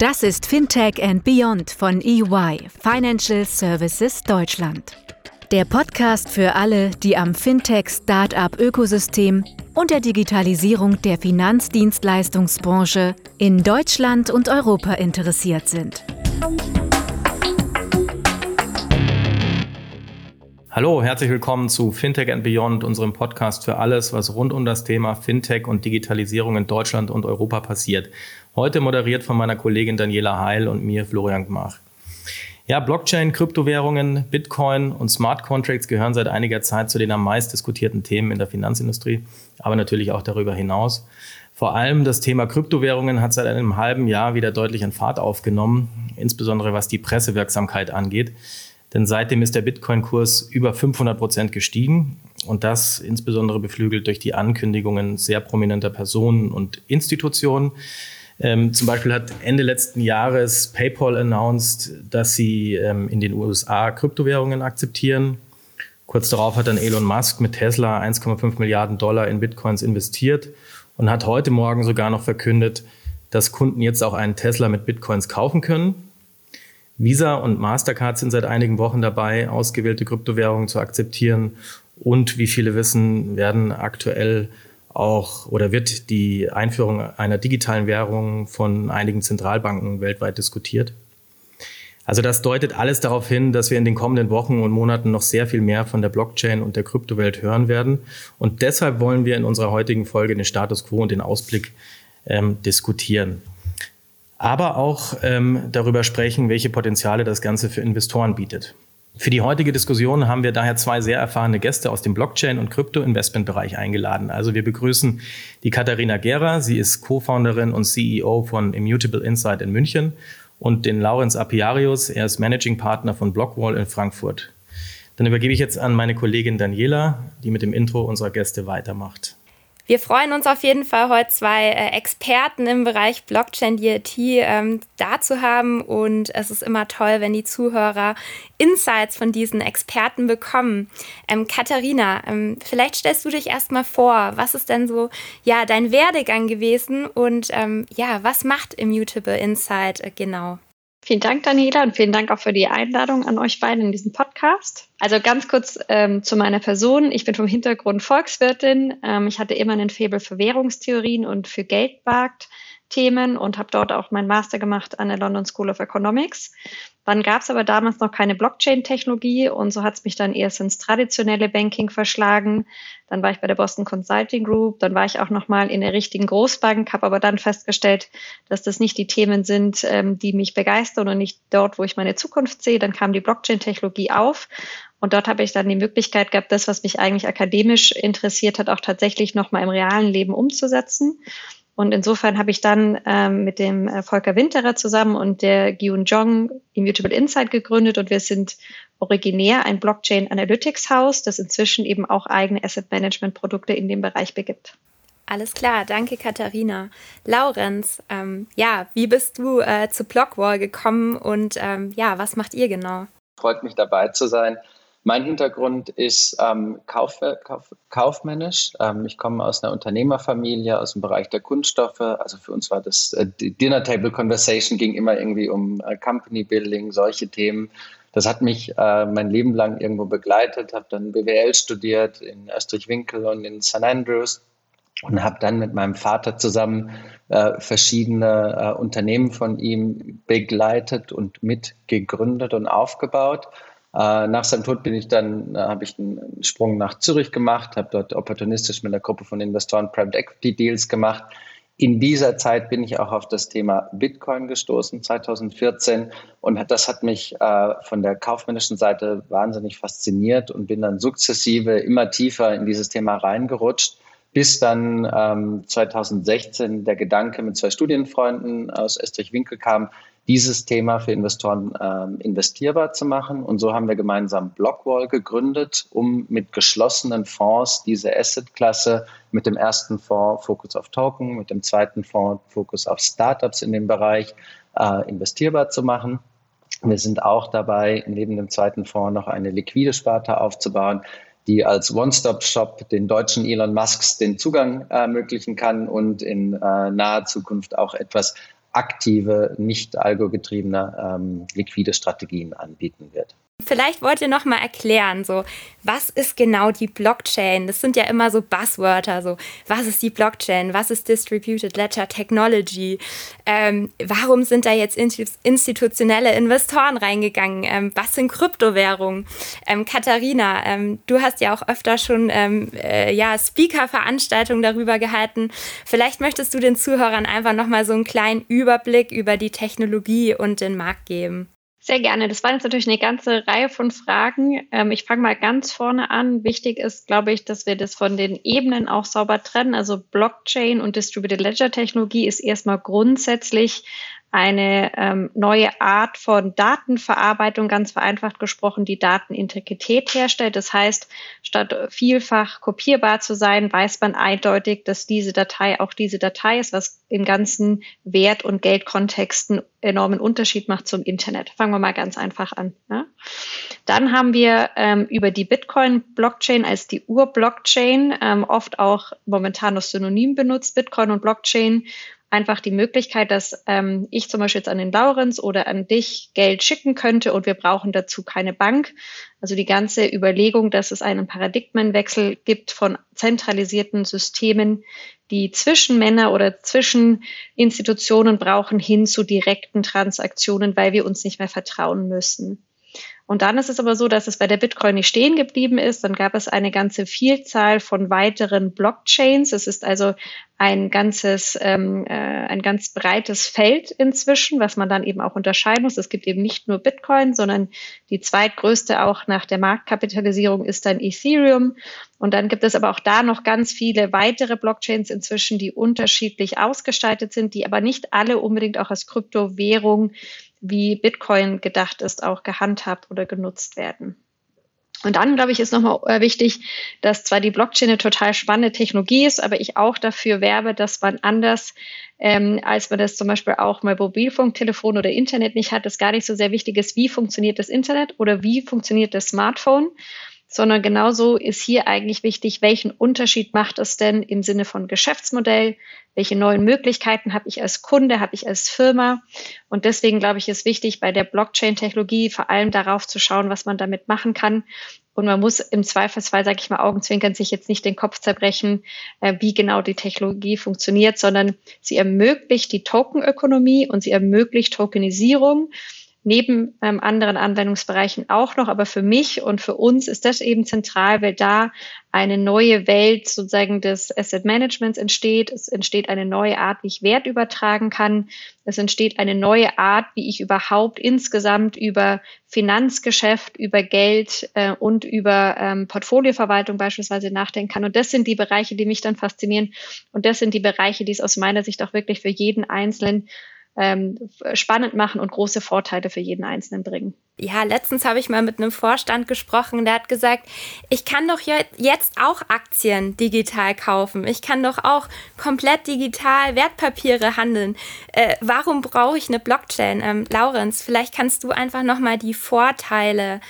Das ist Fintech and Beyond von EY, Financial Services Deutschland. Der Podcast für alle, die am Fintech-Startup-Ökosystem und der Digitalisierung der Finanzdienstleistungsbranche in Deutschland und Europa interessiert sind. Hallo, herzlich willkommen zu Fintech and Beyond, unserem Podcast für alles, was rund um das Thema Fintech und Digitalisierung in Deutschland und Europa passiert. Heute moderiert von meiner Kollegin Daniela Heil und mir Florian Gmach. Ja, Blockchain, Kryptowährungen, Bitcoin und Smart Contracts gehören seit einiger Zeit zu den am meist diskutierten Themen in der Finanzindustrie, aber natürlich auch darüber hinaus. Vor allem das Thema Kryptowährungen hat seit einem halben Jahr wieder deutlich an Fahrt aufgenommen, insbesondere was die Pressewirksamkeit angeht. Denn seitdem ist der Bitcoin-Kurs über 500 Prozent gestiegen und das insbesondere beflügelt durch die Ankündigungen sehr prominenter Personen und Institutionen. Ähm, zum Beispiel hat Ende letzten Jahres PayPal announced, dass sie ähm, in den USA Kryptowährungen akzeptieren. Kurz darauf hat dann Elon Musk mit Tesla 1,5 Milliarden Dollar in Bitcoins investiert und hat heute Morgen sogar noch verkündet, dass Kunden jetzt auch einen Tesla mit Bitcoins kaufen können. Visa und Mastercard sind seit einigen Wochen dabei, ausgewählte Kryptowährungen zu akzeptieren. Und wie viele wissen, werden aktuell auch oder wird die Einführung einer digitalen Währung von einigen Zentralbanken weltweit diskutiert. Also das deutet alles darauf hin, dass wir in den kommenden Wochen und Monaten noch sehr viel mehr von der Blockchain und der Kryptowelt hören werden. Und deshalb wollen wir in unserer heutigen Folge den Status quo und den Ausblick ähm, diskutieren aber auch ähm, darüber sprechen, welche Potenziale das Ganze für Investoren bietet. Für die heutige Diskussion haben wir daher zwei sehr erfahrene Gäste aus dem Blockchain- und Krypto-Investment-Bereich eingeladen. Also wir begrüßen die Katharina Gera, sie ist Co-Founderin und CEO von Immutable Insight in München und den Laurenz Apiarius, er ist Managing Partner von Blockwall in Frankfurt. Dann übergebe ich jetzt an meine Kollegin Daniela, die mit dem Intro unserer Gäste weitermacht. Wir freuen uns auf jeden Fall, heute zwei äh, Experten im Bereich Blockchain DLT ähm, da zu haben. Und es ist immer toll, wenn die Zuhörer Insights von diesen Experten bekommen. Ähm, Katharina, ähm, vielleicht stellst du dich erstmal vor. Was ist denn so ja, dein Werdegang gewesen und ähm, ja, was macht Immutable Insight äh, genau? Vielen Dank, Daniela, und vielen Dank auch für die Einladung an euch beiden in diesen Podcast. Also ganz kurz ähm, zu meiner Person. Ich bin vom Hintergrund Volkswirtin. Ähm, ich hatte immer einen Faible für Währungstheorien und für Geldmarkt. Themen und habe dort auch meinen Master gemacht an der London School of Economics. Dann gab es aber damals noch keine Blockchain-Technologie und so hat es mich dann erst ins traditionelle Banking verschlagen. Dann war ich bei der Boston Consulting Group, dann war ich auch nochmal in der richtigen Großbank, habe aber dann festgestellt, dass das nicht die Themen sind, ähm, die mich begeistern und nicht dort, wo ich meine Zukunft sehe. Dann kam die Blockchain-Technologie auf und dort habe ich dann die Möglichkeit gehabt, das, was mich eigentlich akademisch interessiert hat, auch tatsächlich nochmal im realen Leben umzusetzen. Und insofern habe ich dann ähm, mit dem äh, Volker Winterer zusammen und der Gyun Jong Immutable Insight gegründet und wir sind originär ein Blockchain Analytics Haus, das inzwischen eben auch eigene Asset Management Produkte in dem Bereich begibt. Alles klar, danke Katharina. Laurenz, ähm, ja, wie bist du äh, zu Blockwall gekommen und ähm, ja, was macht ihr genau? Freut mich dabei zu sein. Mein Hintergrund ist ähm, kauf, kauf, kaufmännisch. Ähm, ich komme aus einer Unternehmerfamilie aus dem Bereich der Kunststoffe. Also für uns war das äh, Dinner Table Conversation ging immer irgendwie um äh, Company Building, solche Themen. Das hat mich äh, mein Leben lang irgendwo begleitet. Habe dann BWL studiert in Österreich-Winkel und in St. Andrews und habe dann mit meinem Vater zusammen äh, verschiedene äh, Unternehmen von ihm begleitet und mitgegründet und aufgebaut. Äh, nach seinem Tod bin ich dann, äh, habe ich einen Sprung nach Zürich gemacht, habe dort opportunistisch mit einer Gruppe von Investoren Private Equity Deals gemacht. In dieser Zeit bin ich auch auf das Thema Bitcoin gestoßen, 2014. Und das hat mich äh, von der kaufmännischen Seite wahnsinnig fasziniert und bin dann sukzessive immer tiefer in dieses Thema reingerutscht, bis dann ähm, 2016 der Gedanke mit zwei Studienfreunden aus Estrich-Winkel kam, dieses Thema für Investoren ähm, investierbar zu machen. Und so haben wir gemeinsam Blockwall gegründet, um mit geschlossenen Fonds diese Asset-Klasse mit dem ersten Fonds Fokus auf Token, mit dem zweiten Fonds Fokus auf Startups in dem Bereich äh, investierbar zu machen. Wir sind auch dabei, neben dem zweiten Fonds noch eine liquide Sparte aufzubauen, die als One-Stop-Shop den deutschen Elon Musks den Zugang äh, ermöglichen kann und in äh, naher Zukunft auch etwas aktive, nicht algogetriebene, ähm, liquide Strategien anbieten wird. Vielleicht wollt ihr noch mal erklären, so was ist genau die Blockchain? Das sind ja immer so Buzzwörter, so was ist die Blockchain? Was ist Distributed Ledger Technology? Ähm, warum sind da jetzt institutionelle Investoren reingegangen? Ähm, was sind Kryptowährungen? Ähm, Katharina, ähm, du hast ja auch öfter schon ähm, äh, ja Speaker-Veranstaltungen darüber gehalten. Vielleicht möchtest du den Zuhörern einfach noch mal so einen kleinen Überblick über die Technologie und den Markt geben. Sehr gerne. Das waren jetzt natürlich eine ganze Reihe von Fragen. Ähm, ich fange mal ganz vorne an. Wichtig ist, glaube ich, dass wir das von den Ebenen auch sauber trennen. Also Blockchain und Distributed Ledger Technologie ist erstmal grundsätzlich eine ähm, neue Art von Datenverarbeitung, ganz vereinfacht gesprochen, die Datenintegrität herstellt. Das heißt, statt vielfach kopierbar zu sein, weiß man eindeutig, dass diese Datei auch diese Datei ist, was in ganzen Wert- und Geldkontexten enormen Unterschied macht zum Internet. Fangen wir mal ganz einfach an. Ja? Dann haben wir ähm, über die Bitcoin-Blockchain als die Ur-Blockchain, ähm, oft auch momentan noch synonym benutzt, Bitcoin und Blockchain einfach die Möglichkeit, dass ähm, ich zum Beispiel jetzt an den Laurenz oder an dich Geld schicken könnte und wir brauchen dazu keine Bank. Also die ganze Überlegung, dass es einen Paradigmenwechsel gibt von zentralisierten Systemen, die zwischen Männer oder zwischen Institutionen brauchen, hin zu direkten Transaktionen, weil wir uns nicht mehr vertrauen müssen. Und dann ist es aber so, dass es bei der Bitcoin nicht stehen geblieben ist. Dann gab es eine ganze Vielzahl von weiteren Blockchains. Es ist also ein ganzes, ähm, äh, ein ganz breites Feld inzwischen, was man dann eben auch unterscheiden muss. Es gibt eben nicht nur Bitcoin, sondern die zweitgrößte auch nach der Marktkapitalisierung ist dann Ethereum. Und dann gibt es aber auch da noch ganz viele weitere Blockchains inzwischen, die unterschiedlich ausgestaltet sind, die aber nicht alle unbedingt auch als Kryptowährung wie Bitcoin gedacht ist, auch gehandhabt oder genutzt werden. Und dann, glaube ich, ist nochmal äh, wichtig, dass zwar die Blockchain eine total spannende Technologie ist, aber ich auch dafür werbe, dass man anders, ähm, als man das zum Beispiel auch mal Mobilfunktelefon oder Internet nicht hat, das gar nicht so sehr wichtig ist, wie funktioniert das Internet oder wie funktioniert das Smartphone, sondern genauso ist hier eigentlich wichtig, welchen Unterschied macht es denn im Sinne von Geschäftsmodell, welche neuen Möglichkeiten habe ich als Kunde, habe ich als Firma. Und deswegen glaube ich, ist wichtig, bei der Blockchain-Technologie vor allem darauf zu schauen, was man damit machen kann. Und man muss im Zweifelsfall, sage ich mal, Augenzwinkern sich jetzt nicht den Kopf zerbrechen, äh, wie genau die Technologie funktioniert, sondern sie ermöglicht die Tokenökonomie und sie ermöglicht Tokenisierung neben ähm, anderen Anwendungsbereichen auch noch. Aber für mich und für uns ist das eben zentral, weil da eine neue Welt sozusagen des Asset Managements entsteht. Es entsteht eine neue Art, wie ich Wert übertragen kann. Es entsteht eine neue Art, wie ich überhaupt insgesamt über Finanzgeschäft, über Geld äh, und über ähm, Portfolioverwaltung beispielsweise nachdenken kann. Und das sind die Bereiche, die mich dann faszinieren. Und das sind die Bereiche, die es aus meiner Sicht auch wirklich für jeden Einzelnen ähm, spannend machen und große Vorteile für jeden Einzelnen bringen. Ja, letztens habe ich mal mit einem Vorstand gesprochen, der hat gesagt, ich kann doch jetzt auch Aktien digital kaufen. Ich kann doch auch komplett digital Wertpapiere handeln. Äh, warum brauche ich eine Blockchain? Ähm, Laurenz, vielleicht kannst du einfach nochmal die Vorteile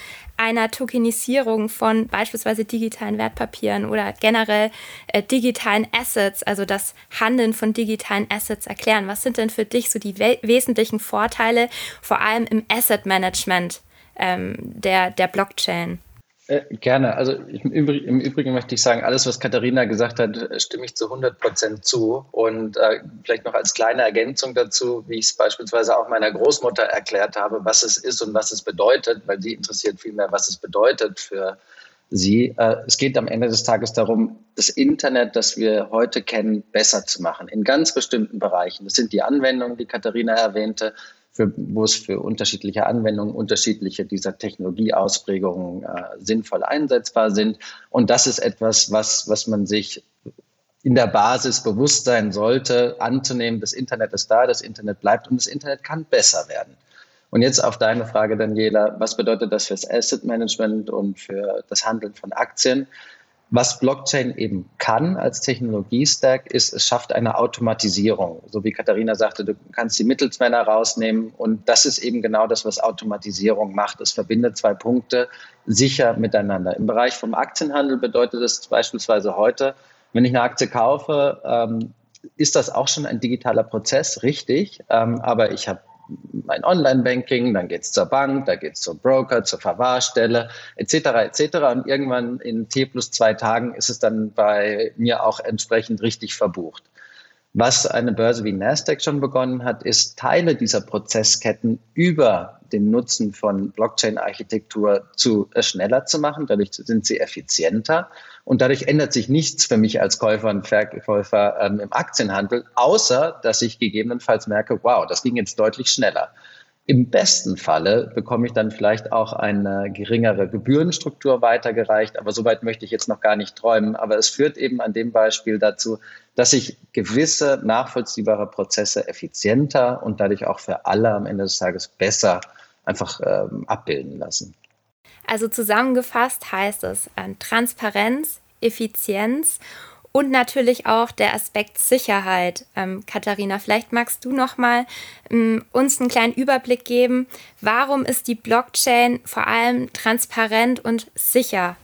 einer Tokenisierung von beispielsweise digitalen Wertpapieren oder generell äh, digitalen Assets, also das Handeln von digitalen Assets erklären. Was sind denn für dich so die we wesentlichen Vorteile, vor allem im Asset Management ähm, der, der Blockchain? Äh, gerne. Also im, Übrigen, im, Übrigen, möchte ich sagen, alles, was Katharina gesagt hat, stimme ich zu 100 Prozent zu. Und äh, vielleicht noch als kleine Ergänzung dazu, wie ich es beispielsweise auch meiner Großmutter erklärt habe, was es ist und was es bedeutet, weil sie interessiert vielmehr, was es bedeutet für sie. Äh, es geht am Ende des Tages darum, das Internet, das wir heute kennen, besser zu machen in ganz bestimmten Bereichen. Das sind die Anwendungen, die Katharina erwähnte für, wo es für unterschiedliche Anwendungen unterschiedliche dieser Technologieausprägungen äh, sinnvoll einsetzbar sind. Und das ist etwas, was, was man sich in der Basis bewusst sein sollte, anzunehmen, das Internet ist da, das Internet bleibt und das Internet kann besser werden. Und jetzt auf deine Frage, Daniela, was bedeutet das fürs Asset Management und für das Handeln von Aktien? Was Blockchain eben kann als Technologiestack, ist, es schafft eine Automatisierung. So wie Katharina sagte, du kannst die Mittelsmänner rausnehmen. Und das ist eben genau das, was Automatisierung macht. Es verbindet zwei Punkte sicher miteinander. Im Bereich vom Aktienhandel bedeutet es beispielsweise heute, wenn ich eine Aktie kaufe, ähm, ist das auch schon ein digitaler Prozess, richtig. Ähm, aber ich habe mein Online-Banking, dann geht es zur Bank, da geht es zum Broker, zur Verwahrstelle, etc. etc. Und irgendwann in T plus zwei Tagen ist es dann bei mir auch entsprechend richtig verbucht. Was eine Börse wie Nasdaq schon begonnen hat, ist Teile dieser Prozessketten über den Nutzen von Blockchain-Architektur zu äh, schneller zu machen. Dadurch sind sie effizienter und dadurch ändert sich nichts für mich als Käufer und Verkäufer ähm, im Aktienhandel, außer dass ich gegebenenfalls merke, wow, das ging jetzt deutlich schneller. Im besten Falle bekomme ich dann vielleicht auch eine geringere Gebührenstruktur weitergereicht, aber soweit möchte ich jetzt noch gar nicht träumen. Aber es führt eben an dem Beispiel dazu, dass sich gewisse nachvollziehbare Prozesse effizienter und dadurch auch für alle am Ende des Tages besser einfach ähm, abbilden lassen. Also zusammengefasst heißt es äh, Transparenz, Effizienz und natürlich auch der Aspekt Sicherheit. Ähm, Katharina, vielleicht magst du noch mal ähm, uns einen kleinen Überblick geben. Warum ist die Blockchain vor allem transparent und sicher?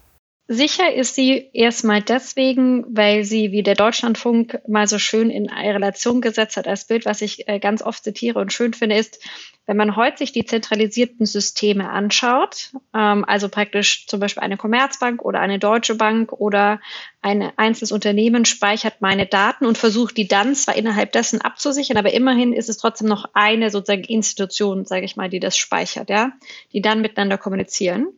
Sicher ist sie erstmal deswegen, weil sie, wie der Deutschlandfunk mal so schön in Relation gesetzt hat als Bild, was ich äh, ganz oft zitiere und schön finde, ist, wenn man heute sich die zentralisierten Systeme anschaut, ähm, also praktisch zum Beispiel eine Commerzbank oder eine Deutsche Bank oder ein einzelnes Unternehmen speichert meine Daten und versucht die dann zwar innerhalb dessen abzusichern, aber immerhin ist es trotzdem noch eine sozusagen Institution, sage ich mal, die das speichert, ja, die dann miteinander kommunizieren.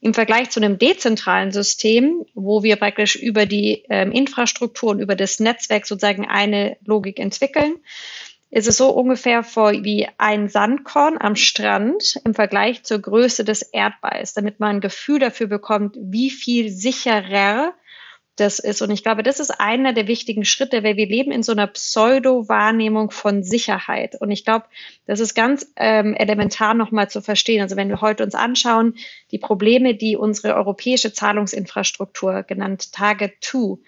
Im Vergleich zu einem dezentralen System, wo wir praktisch über die ähm, Infrastruktur und über das Netzwerk sozusagen eine Logik entwickeln, ist es so ungefähr vor wie ein Sandkorn am Strand im Vergleich zur Größe des Erdballs, damit man ein Gefühl dafür bekommt, wie viel sicherer das ist. Und ich glaube, das ist einer der wichtigen Schritte, weil wir leben in so einer Pseudo-Wahrnehmung von Sicherheit. Und ich glaube, das ist ganz ähm, elementar nochmal zu verstehen. Also wenn wir heute uns anschauen, die Probleme, die unsere europäische Zahlungsinfrastruktur, genannt Target 2,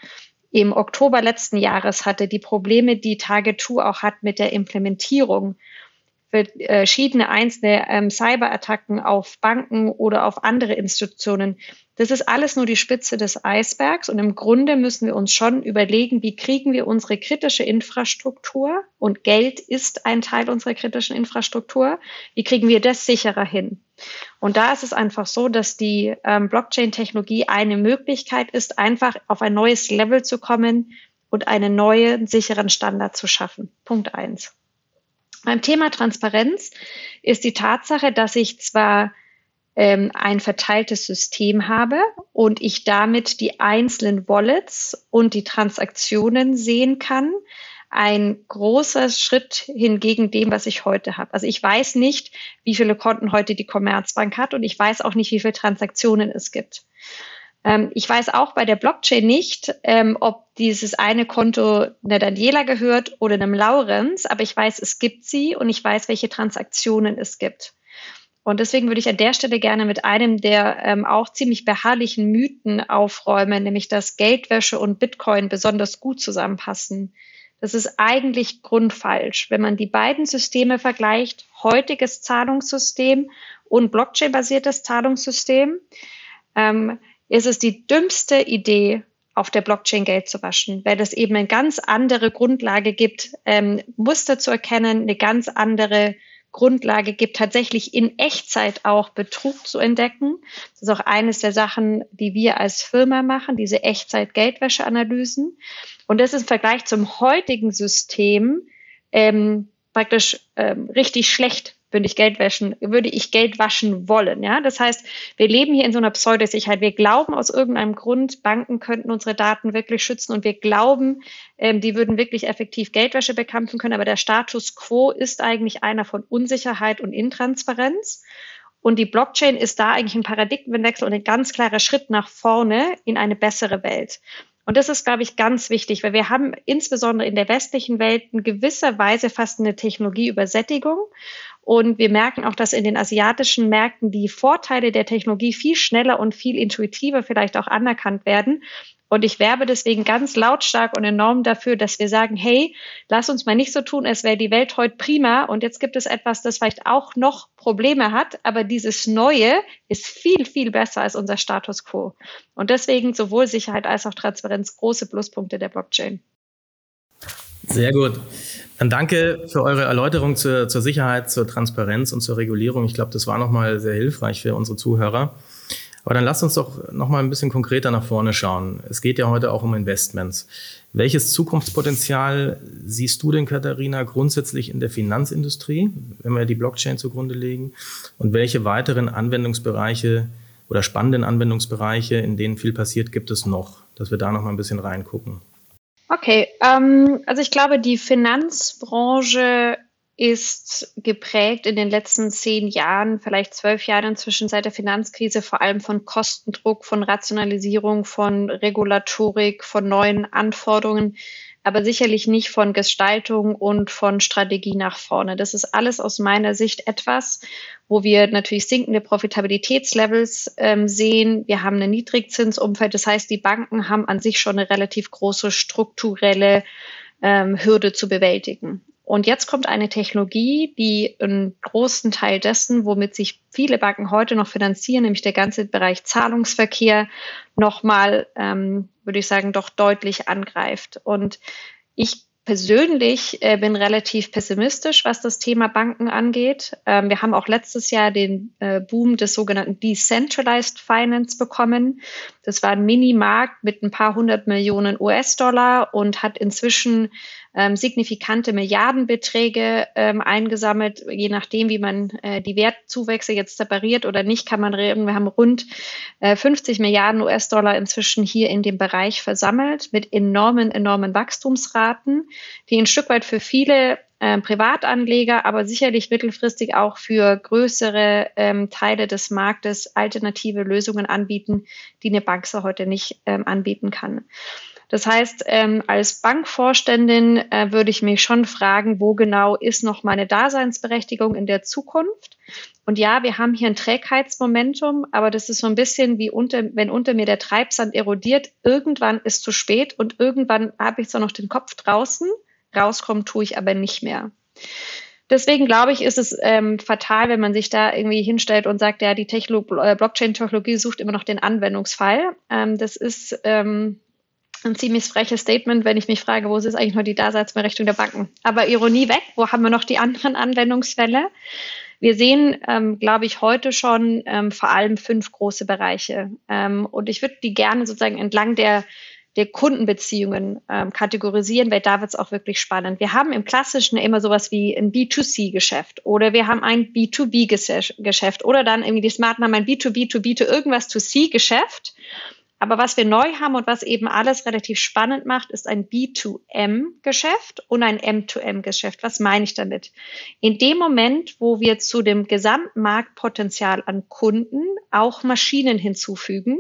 im Oktober letzten Jahres hatte, die Probleme, die Target 2 auch hat mit der Implementierung verschiedene einzelne ähm, Cyberattacken auf Banken oder auf andere Institutionen. Das ist alles nur die Spitze des Eisbergs und im Grunde müssen wir uns schon überlegen, wie kriegen wir unsere kritische Infrastruktur und Geld ist ein Teil unserer kritischen Infrastruktur, wie kriegen wir das sicherer hin? Und da ist es einfach so, dass die ähm, Blockchain-Technologie eine Möglichkeit ist, einfach auf ein neues Level zu kommen und einen neuen sicheren Standard zu schaffen. Punkt eins. Beim Thema Transparenz ist die Tatsache, dass ich zwar ähm, ein verteiltes System habe und ich damit die einzelnen Wallets und die Transaktionen sehen kann, ein großer Schritt hingegen dem, was ich heute habe. Also ich weiß nicht, wie viele Konten heute die Commerzbank hat und ich weiß auch nicht, wie viele Transaktionen es gibt. Ähm, ich weiß auch bei der Blockchain nicht, ähm, ob dieses eine Konto einer Daniela gehört oder einem Laurenz, aber ich weiß, es gibt sie und ich weiß, welche Transaktionen es gibt. Und deswegen würde ich an der Stelle gerne mit einem der ähm, auch ziemlich beharrlichen Mythen aufräumen, nämlich dass Geldwäsche und Bitcoin besonders gut zusammenpassen. Das ist eigentlich grundfalsch. Wenn man die beiden Systeme vergleicht, heutiges Zahlungssystem und Blockchain-basiertes Zahlungssystem, ähm, ist es die dümmste Idee, auf der Blockchain Geld zu waschen, weil es eben eine ganz andere Grundlage gibt, ähm, Muster zu erkennen, eine ganz andere Grundlage gibt, tatsächlich in Echtzeit auch Betrug zu entdecken. Das ist auch eines der Sachen, die wir als Firma machen, diese Echtzeit-Geldwäsche-Analysen. Und das ist im Vergleich zum heutigen System ähm, praktisch ähm, richtig schlecht würde ich Geld waschen, würde ich Geld waschen wollen. Ja, das heißt, wir leben hier in so einer Pseudosicherheit. Wir glauben aus irgendeinem Grund, Banken könnten unsere Daten wirklich schützen und wir glauben, ähm, die würden wirklich effektiv Geldwäsche bekämpfen können. Aber der Status quo ist eigentlich einer von Unsicherheit und Intransparenz. Und die Blockchain ist da eigentlich ein Paradigmenwechsel und ein ganz klarer Schritt nach vorne in eine bessere Welt. Und das ist, glaube ich, ganz wichtig, weil wir haben insbesondere in der westlichen Welt in gewisser Weise fast eine Technologieübersättigung. Und wir merken auch, dass in den asiatischen Märkten die Vorteile der Technologie viel schneller und viel intuitiver vielleicht auch anerkannt werden. Und ich werbe deswegen ganz lautstark und enorm dafür, dass wir sagen, hey, lass uns mal nicht so tun, als wäre die Welt heute prima und jetzt gibt es etwas, das vielleicht auch noch Probleme hat, aber dieses Neue ist viel, viel besser als unser Status quo. Und deswegen sowohl Sicherheit als auch Transparenz große Pluspunkte der Blockchain. Sehr gut. Dann danke für eure Erläuterung zur, zur Sicherheit, zur Transparenz und zur Regulierung. Ich glaube, das war nochmal sehr hilfreich für unsere Zuhörer. Aber dann lasst uns doch nochmal ein bisschen konkreter nach vorne schauen. Es geht ja heute auch um Investments. Welches Zukunftspotenzial siehst du denn, Katharina, grundsätzlich in der Finanzindustrie, wenn wir die Blockchain zugrunde legen? Und welche weiteren Anwendungsbereiche oder spannenden Anwendungsbereiche, in denen viel passiert, gibt es noch, dass wir da noch mal ein bisschen reingucken? Okay, ähm, also ich glaube, die Finanzbranche ist geprägt in den letzten zehn Jahren, vielleicht zwölf Jahren inzwischen seit der Finanzkrise, vor allem von Kostendruck, von Rationalisierung, von Regulatorik, von neuen Anforderungen aber sicherlich nicht von Gestaltung und von Strategie nach vorne. Das ist alles aus meiner Sicht etwas, wo wir natürlich sinkende Profitabilitätslevels ähm, sehen. Wir haben ein Niedrigzinsumfeld. Das heißt, die Banken haben an sich schon eine relativ große strukturelle ähm, Hürde zu bewältigen. Und jetzt kommt eine Technologie, die einen großen Teil dessen, womit sich viele Banken heute noch finanzieren, nämlich der ganze Bereich Zahlungsverkehr, nochmal, ähm, würde ich sagen, doch deutlich angreift. Und ich persönlich äh, bin relativ pessimistisch, was das Thema Banken angeht. Ähm, wir haben auch letztes Jahr den äh, Boom des sogenannten Decentralized Finance bekommen. Das war ein Minimarkt mit ein paar hundert Millionen US-Dollar und hat inzwischen ähm, signifikante Milliardenbeträge ähm, eingesammelt. Je nachdem, wie man äh, die Wertzuwächse jetzt separiert oder nicht, kann man reden. Wir haben rund äh, 50 Milliarden US-Dollar inzwischen hier in dem Bereich versammelt mit enormen, enormen Wachstumsraten, die ein Stück weit für viele äh, Privatanleger, aber sicherlich mittelfristig auch für größere ähm, Teile des Marktes alternative Lösungen anbieten, die eine Bank so heute nicht ähm, anbieten kann. Das heißt, ähm, als Bankvorständin äh, würde ich mich schon fragen, wo genau ist noch meine Daseinsberechtigung in der Zukunft? Und ja, wir haben hier ein Trägheitsmomentum, aber das ist so ein bisschen wie unter, wenn unter mir der Treibsand erodiert. Irgendwann ist zu spät und irgendwann habe ich zwar noch den Kopf draußen, rauskommen tue ich aber nicht mehr. Deswegen glaube ich, ist es ähm, fatal, wenn man sich da irgendwie hinstellt und sagt, ja, die äh, Blockchain-Technologie sucht immer noch den Anwendungsfall. Ähm, das ist ähm, ein ziemlich freches Statement, wenn ich mich frage, wo ist eigentlich nur die Daseinsberechtigung der Banken? Aber Ironie weg, wo haben wir noch die anderen Anwendungsfälle? Wir sehen, ähm, glaube ich, heute schon ähm, vor allem fünf große Bereiche. Ähm, und ich würde die gerne sozusagen entlang der, der Kundenbeziehungen ähm, kategorisieren, weil da wird es auch wirklich spannend. Wir haben im Klassischen immer sowas wie ein B2C-Geschäft oder wir haben ein B2B-Geschäft oder dann irgendwie die Smarten haben ein B2B-to-B to irgendwas to C-Geschäft. Aber was wir neu haben und was eben alles relativ spannend macht, ist ein B2M-Geschäft und ein M2M-Geschäft. Was meine ich damit? In dem Moment, wo wir zu dem Gesamtmarktpotenzial an Kunden auch Maschinen hinzufügen,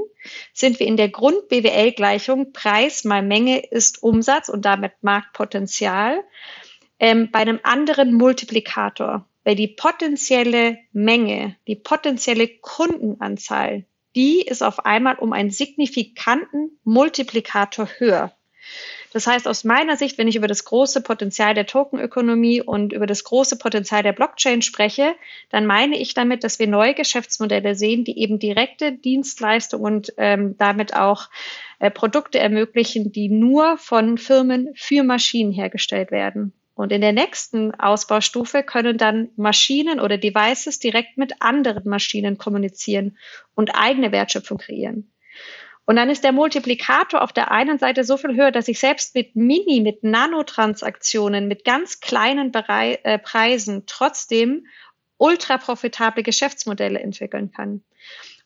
sind wir in der Grund-BWL-Gleichung Preis mal Menge ist Umsatz und damit Marktpotenzial ähm, bei einem anderen Multiplikator. Weil die potenzielle Menge, die potenzielle Kundenanzahl die ist auf einmal um einen signifikanten Multiplikator höher. Das heißt, aus meiner Sicht, wenn ich über das große Potenzial der Tokenökonomie und über das große Potenzial der Blockchain spreche, dann meine ich damit, dass wir neue Geschäftsmodelle sehen, die eben direkte Dienstleistungen und ähm, damit auch äh, Produkte ermöglichen, die nur von Firmen für Maschinen hergestellt werden. Und in der nächsten Ausbaustufe können dann Maschinen oder Devices direkt mit anderen Maschinen kommunizieren und eigene Wertschöpfung kreieren. Und dann ist der Multiplikator auf der einen Seite so viel höher, dass ich selbst mit Mini, mit Nanotransaktionen, mit ganz kleinen Berei äh, Preisen trotzdem ultra profitable Geschäftsmodelle entwickeln kann.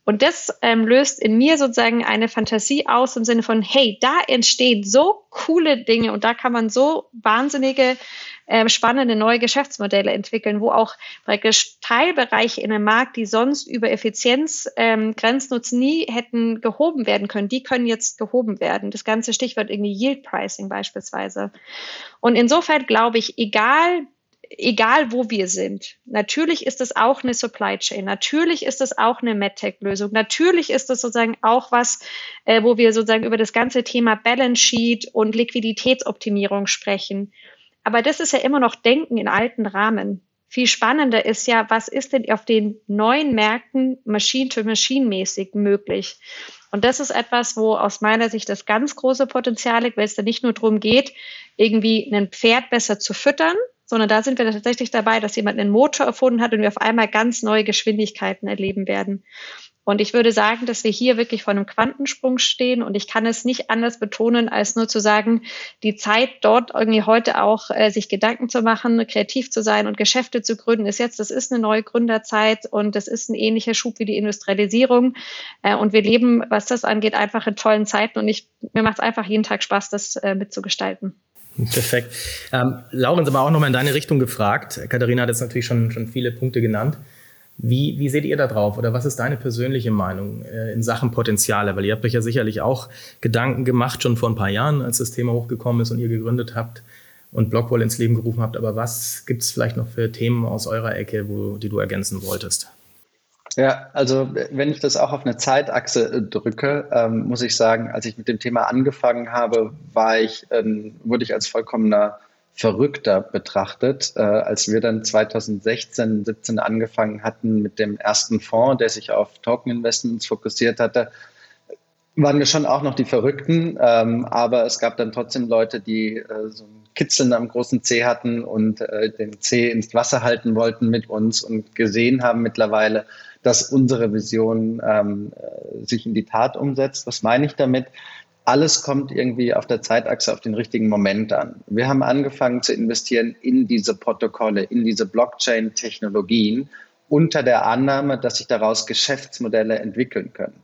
Und das ähm, löst in mir sozusagen eine Fantasie aus im Sinne von, hey, da entstehen so coole Dinge und da kann man so wahnsinnige, äh, spannende neue Geschäftsmodelle entwickeln, wo auch praktisch Teilbereiche in einem Markt, die sonst über Effizienz ähm, Grenznutzen nie hätten gehoben werden können, die können jetzt gehoben werden. Das ganze Stichwort irgendwie Yield Pricing beispielsweise. Und insofern glaube ich, egal egal wo wir sind. Natürlich ist es auch eine Supply Chain, natürlich ist es auch eine MedTech-Lösung, natürlich ist es sozusagen auch was, äh, wo wir sozusagen über das ganze Thema Balance Sheet und Liquiditätsoptimierung sprechen. Aber das ist ja immer noch Denken in alten Rahmen. Viel spannender ist ja, was ist denn auf den neuen Märkten Machine-to-Machine-mäßig möglich? Und das ist etwas, wo aus meiner Sicht das ganz große Potenzial liegt, weil es da nicht nur darum geht, irgendwie ein Pferd besser zu füttern, sondern da sind wir tatsächlich dabei, dass jemand einen Motor erfunden hat und wir auf einmal ganz neue Geschwindigkeiten erleben werden. Und ich würde sagen, dass wir hier wirklich vor einem Quantensprung stehen. Und ich kann es nicht anders betonen, als nur zu sagen, die Zeit dort irgendwie heute auch äh, sich Gedanken zu machen, kreativ zu sein und Geschäfte zu gründen, ist jetzt, das ist eine neue Gründerzeit und das ist ein ähnlicher Schub wie die Industrialisierung. Äh, und wir leben, was das angeht, einfach in tollen Zeiten. Und ich, mir macht es einfach jeden Tag Spaß, das äh, mitzugestalten. Perfekt. Ähm, Lauren, sind wir auch nochmal in deine Richtung gefragt. Katharina hat jetzt natürlich schon, schon viele Punkte genannt. Wie, wie seht ihr da drauf oder was ist deine persönliche Meinung äh, in Sachen Potenziale? Weil ihr habt euch ja sicherlich auch Gedanken gemacht, schon vor ein paar Jahren, als das Thema hochgekommen ist und ihr gegründet habt und Blockwall ins Leben gerufen habt. Aber was gibt es vielleicht noch für Themen aus eurer Ecke, wo, die du ergänzen wolltest? Ja, also wenn ich das auch auf eine Zeitachse äh, drücke, ähm, muss ich sagen, als ich mit dem Thema angefangen habe, war ich, ähm, wurde ich als vollkommener verrückter betrachtet. Äh, als wir dann 2016, 17 angefangen hatten mit dem ersten Fonds, der sich auf Token Investments fokussiert hatte, waren wir schon auch noch die Verrückten, ähm, aber es gab dann trotzdem Leute, die äh, so ein Kitzeln am großen C hatten und äh, den C ins Wasser halten wollten mit uns und gesehen haben mittlerweile, dass unsere Vision ähm, äh, sich in die Tat umsetzt. Was meine ich damit? alles kommt irgendwie auf der Zeitachse auf den richtigen Moment an. Wir haben angefangen zu investieren in diese Protokolle, in diese Blockchain-Technologien unter der Annahme, dass sich daraus Geschäftsmodelle entwickeln können.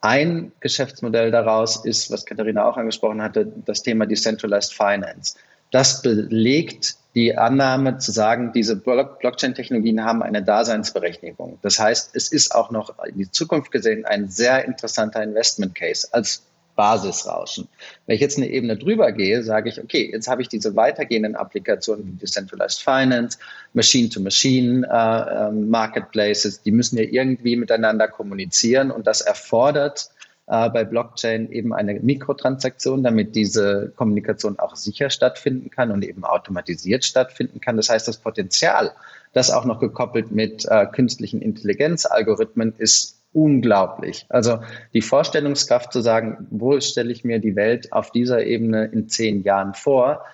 Ein Geschäftsmodell daraus ist, was Katharina auch angesprochen hatte, das Thema Decentralized Finance. Das belegt die Annahme zu sagen, diese Blockchain-Technologien haben eine Daseinsberechtigung. Das heißt, es ist auch noch in die Zukunft gesehen ein sehr interessanter Investment Case als Basisrauschen. Wenn ich jetzt eine Ebene drüber gehe, sage ich, okay, jetzt habe ich diese weitergehenden Applikationen wie Decentralized Finance, Machine-to-Machine äh, ähm, Marketplaces, die müssen ja irgendwie miteinander kommunizieren und das erfordert äh, bei Blockchain eben eine Mikrotransaktion, damit diese Kommunikation auch sicher stattfinden kann und eben automatisiert stattfinden kann. Das heißt, das Potenzial, das auch noch gekoppelt mit äh, künstlichen Intelligenzalgorithmen ist unglaublich. Also die Vorstellungskraft zu sagen, wo stelle ich mir die Welt auf dieser Ebene in zehn Jahren vor,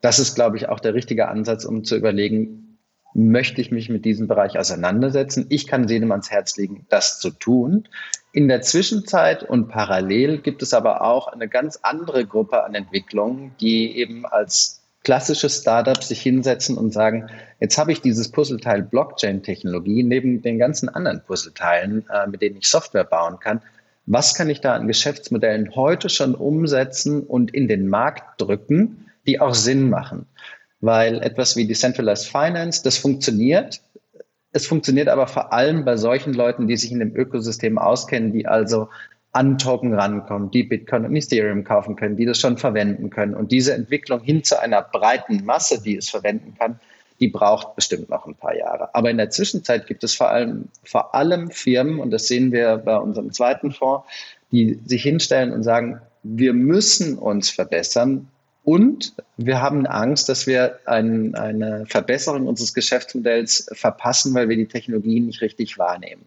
das ist, glaube ich, auch der richtige Ansatz, um zu überlegen, möchte ich mich mit diesem Bereich auseinandersetzen? Ich kann jedem ans Herz legen, das zu tun. In der Zwischenzeit und parallel gibt es aber auch eine ganz andere Gruppe an Entwicklungen, die eben als klassische Startups sich hinsetzen und sagen, jetzt habe ich dieses Puzzleteil Blockchain-Technologie neben den ganzen anderen Puzzleteilen, äh, mit denen ich Software bauen kann. Was kann ich da an Geschäftsmodellen heute schon umsetzen und in den Markt drücken, die auch Sinn machen? Weil etwas wie Decentralized Finance, das funktioniert. Es funktioniert aber vor allem bei solchen Leuten, die sich in dem Ökosystem auskennen, die also an Token rankommen, die Bitcoin und Ethereum kaufen können, die das schon verwenden können. Und diese Entwicklung hin zu einer breiten Masse, die es verwenden kann, die braucht bestimmt noch ein paar Jahre. Aber in der Zwischenzeit gibt es vor allem, vor allem Firmen, und das sehen wir bei unserem zweiten Fonds, die sich hinstellen und sagen, wir müssen uns verbessern, und wir haben Angst, dass wir ein, eine Verbesserung unseres Geschäftsmodells verpassen, weil wir die Technologien nicht richtig wahrnehmen.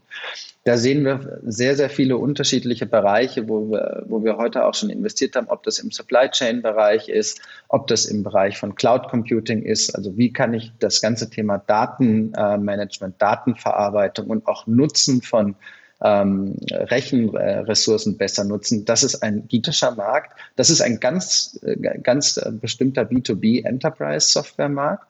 Da sehen wir sehr, sehr viele unterschiedliche Bereiche, wo wir, wo wir heute auch schon investiert haben, ob das im Supply Chain Bereich ist, ob das im Bereich von Cloud Computing ist. Also wie kann ich das ganze Thema Datenmanagement, Datenverarbeitung und auch Nutzen von ähm, Rechenressourcen besser nutzen. Das ist ein gigantischer Markt. Das ist ein ganz, äh, ganz äh, bestimmter B2B Enterprise Software Markt.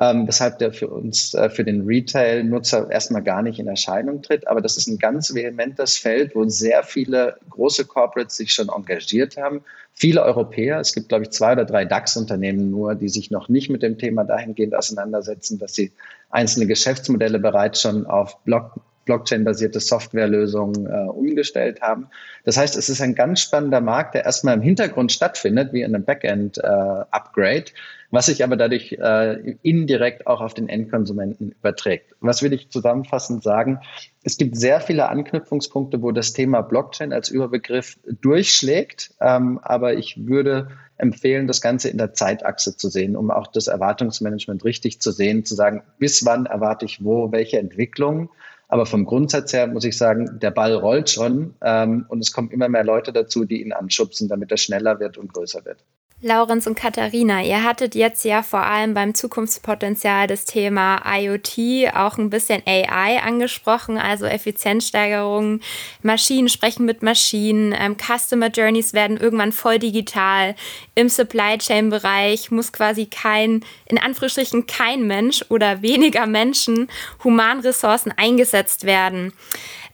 Ähm, weshalb der für uns, äh, für den Retail-Nutzer erstmal gar nicht in Erscheinung tritt. Aber das ist ein ganz vehementes Feld, wo sehr viele große Corporates sich schon engagiert haben. Viele Europäer, es gibt, glaube ich, zwei oder drei DAX-Unternehmen nur, die sich noch nicht mit dem Thema dahingehend auseinandersetzen, dass sie einzelne Geschäftsmodelle bereits schon auf Block Blockchain-basierte Softwarelösungen äh, umgestellt haben. Das heißt, es ist ein ganz spannender Markt, der erstmal im Hintergrund stattfindet, wie in einem Backend-Upgrade, äh, was sich aber dadurch äh, indirekt auch auf den Endkonsumenten überträgt. Was will ich zusammenfassend sagen? Es gibt sehr viele Anknüpfungspunkte, wo das Thema Blockchain als Überbegriff durchschlägt, ähm, aber ich würde empfehlen, das Ganze in der Zeitachse zu sehen, um auch das Erwartungsmanagement richtig zu sehen, zu sagen, bis wann erwarte ich wo, welche Entwicklungen Aber vom Grundsatz her muss ich sagen, der Ball rollt schon ähm, und es kommen immer mehr Leute dazu, die ihn anschubsen, damit er schneller wird und größer wird. Laurenz und Katharina, ihr hattet jetzt ja vor allem beim Zukunftspotenzial das Thema IoT, auch ein bisschen AI angesprochen, also Effizienzsteigerung, Maschinen sprechen mit Maschinen, ähm, Customer Journeys werden irgendwann voll digital. Im Supply Chain Bereich muss quasi kein, in Anführungsstrichen kein Mensch oder weniger Menschen, Humanressourcen eingesetzt werden.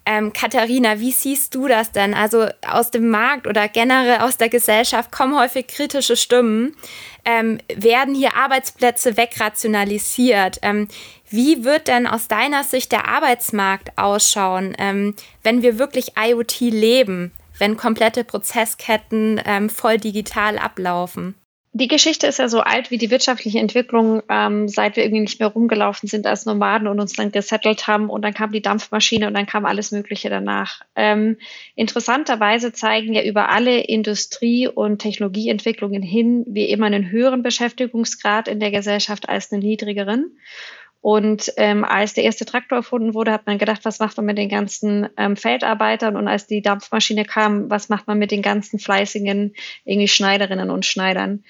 Ähm, Katharina, wie siehst du das denn? Also aus dem Markt oder generell aus der Gesellschaft kommen häufig kritische Stimmen. Ähm, werden hier Arbeitsplätze wegrationalisiert? Ähm, wie wird denn aus deiner Sicht der Arbeitsmarkt ausschauen, ähm, wenn wir wirklich IoT leben, wenn komplette Prozessketten ähm, voll digital ablaufen? Die Geschichte ist ja so alt wie die wirtschaftliche Entwicklung, ähm, seit wir irgendwie nicht mehr rumgelaufen sind als Nomaden und uns dann gesettelt haben und dann kam die Dampfmaschine und dann kam alles Mögliche danach. Ähm, interessanterweise zeigen ja über alle Industrie- und Technologieentwicklungen hin wir immer einen höheren Beschäftigungsgrad in der Gesellschaft als einen niedrigeren. Und ähm, als der erste Traktor erfunden wurde, hat man gedacht, was macht man mit den ganzen ähm, Feldarbeitern? Und als die Dampfmaschine kam, was macht man mit den ganzen fleißigen irgendwie Schneiderinnen und Schneidern?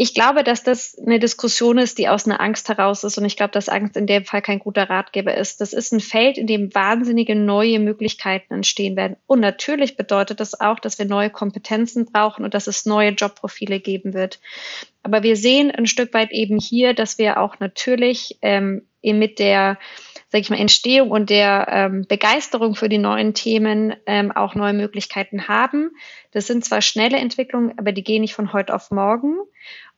Ich glaube, dass das eine Diskussion ist, die aus einer Angst heraus ist. Und ich glaube, dass Angst in dem Fall kein guter Ratgeber ist. Das ist ein Feld, in dem wahnsinnige neue Möglichkeiten entstehen werden. Und natürlich bedeutet das auch, dass wir neue Kompetenzen brauchen und dass es neue Jobprofile geben wird. Aber wir sehen ein Stück weit eben hier, dass wir auch natürlich ähm, mit der sag ich mal, Entstehung und der ähm, Begeisterung für die neuen Themen ähm, auch neue Möglichkeiten haben. Das sind zwar schnelle Entwicklungen, aber die gehen nicht von heute auf morgen.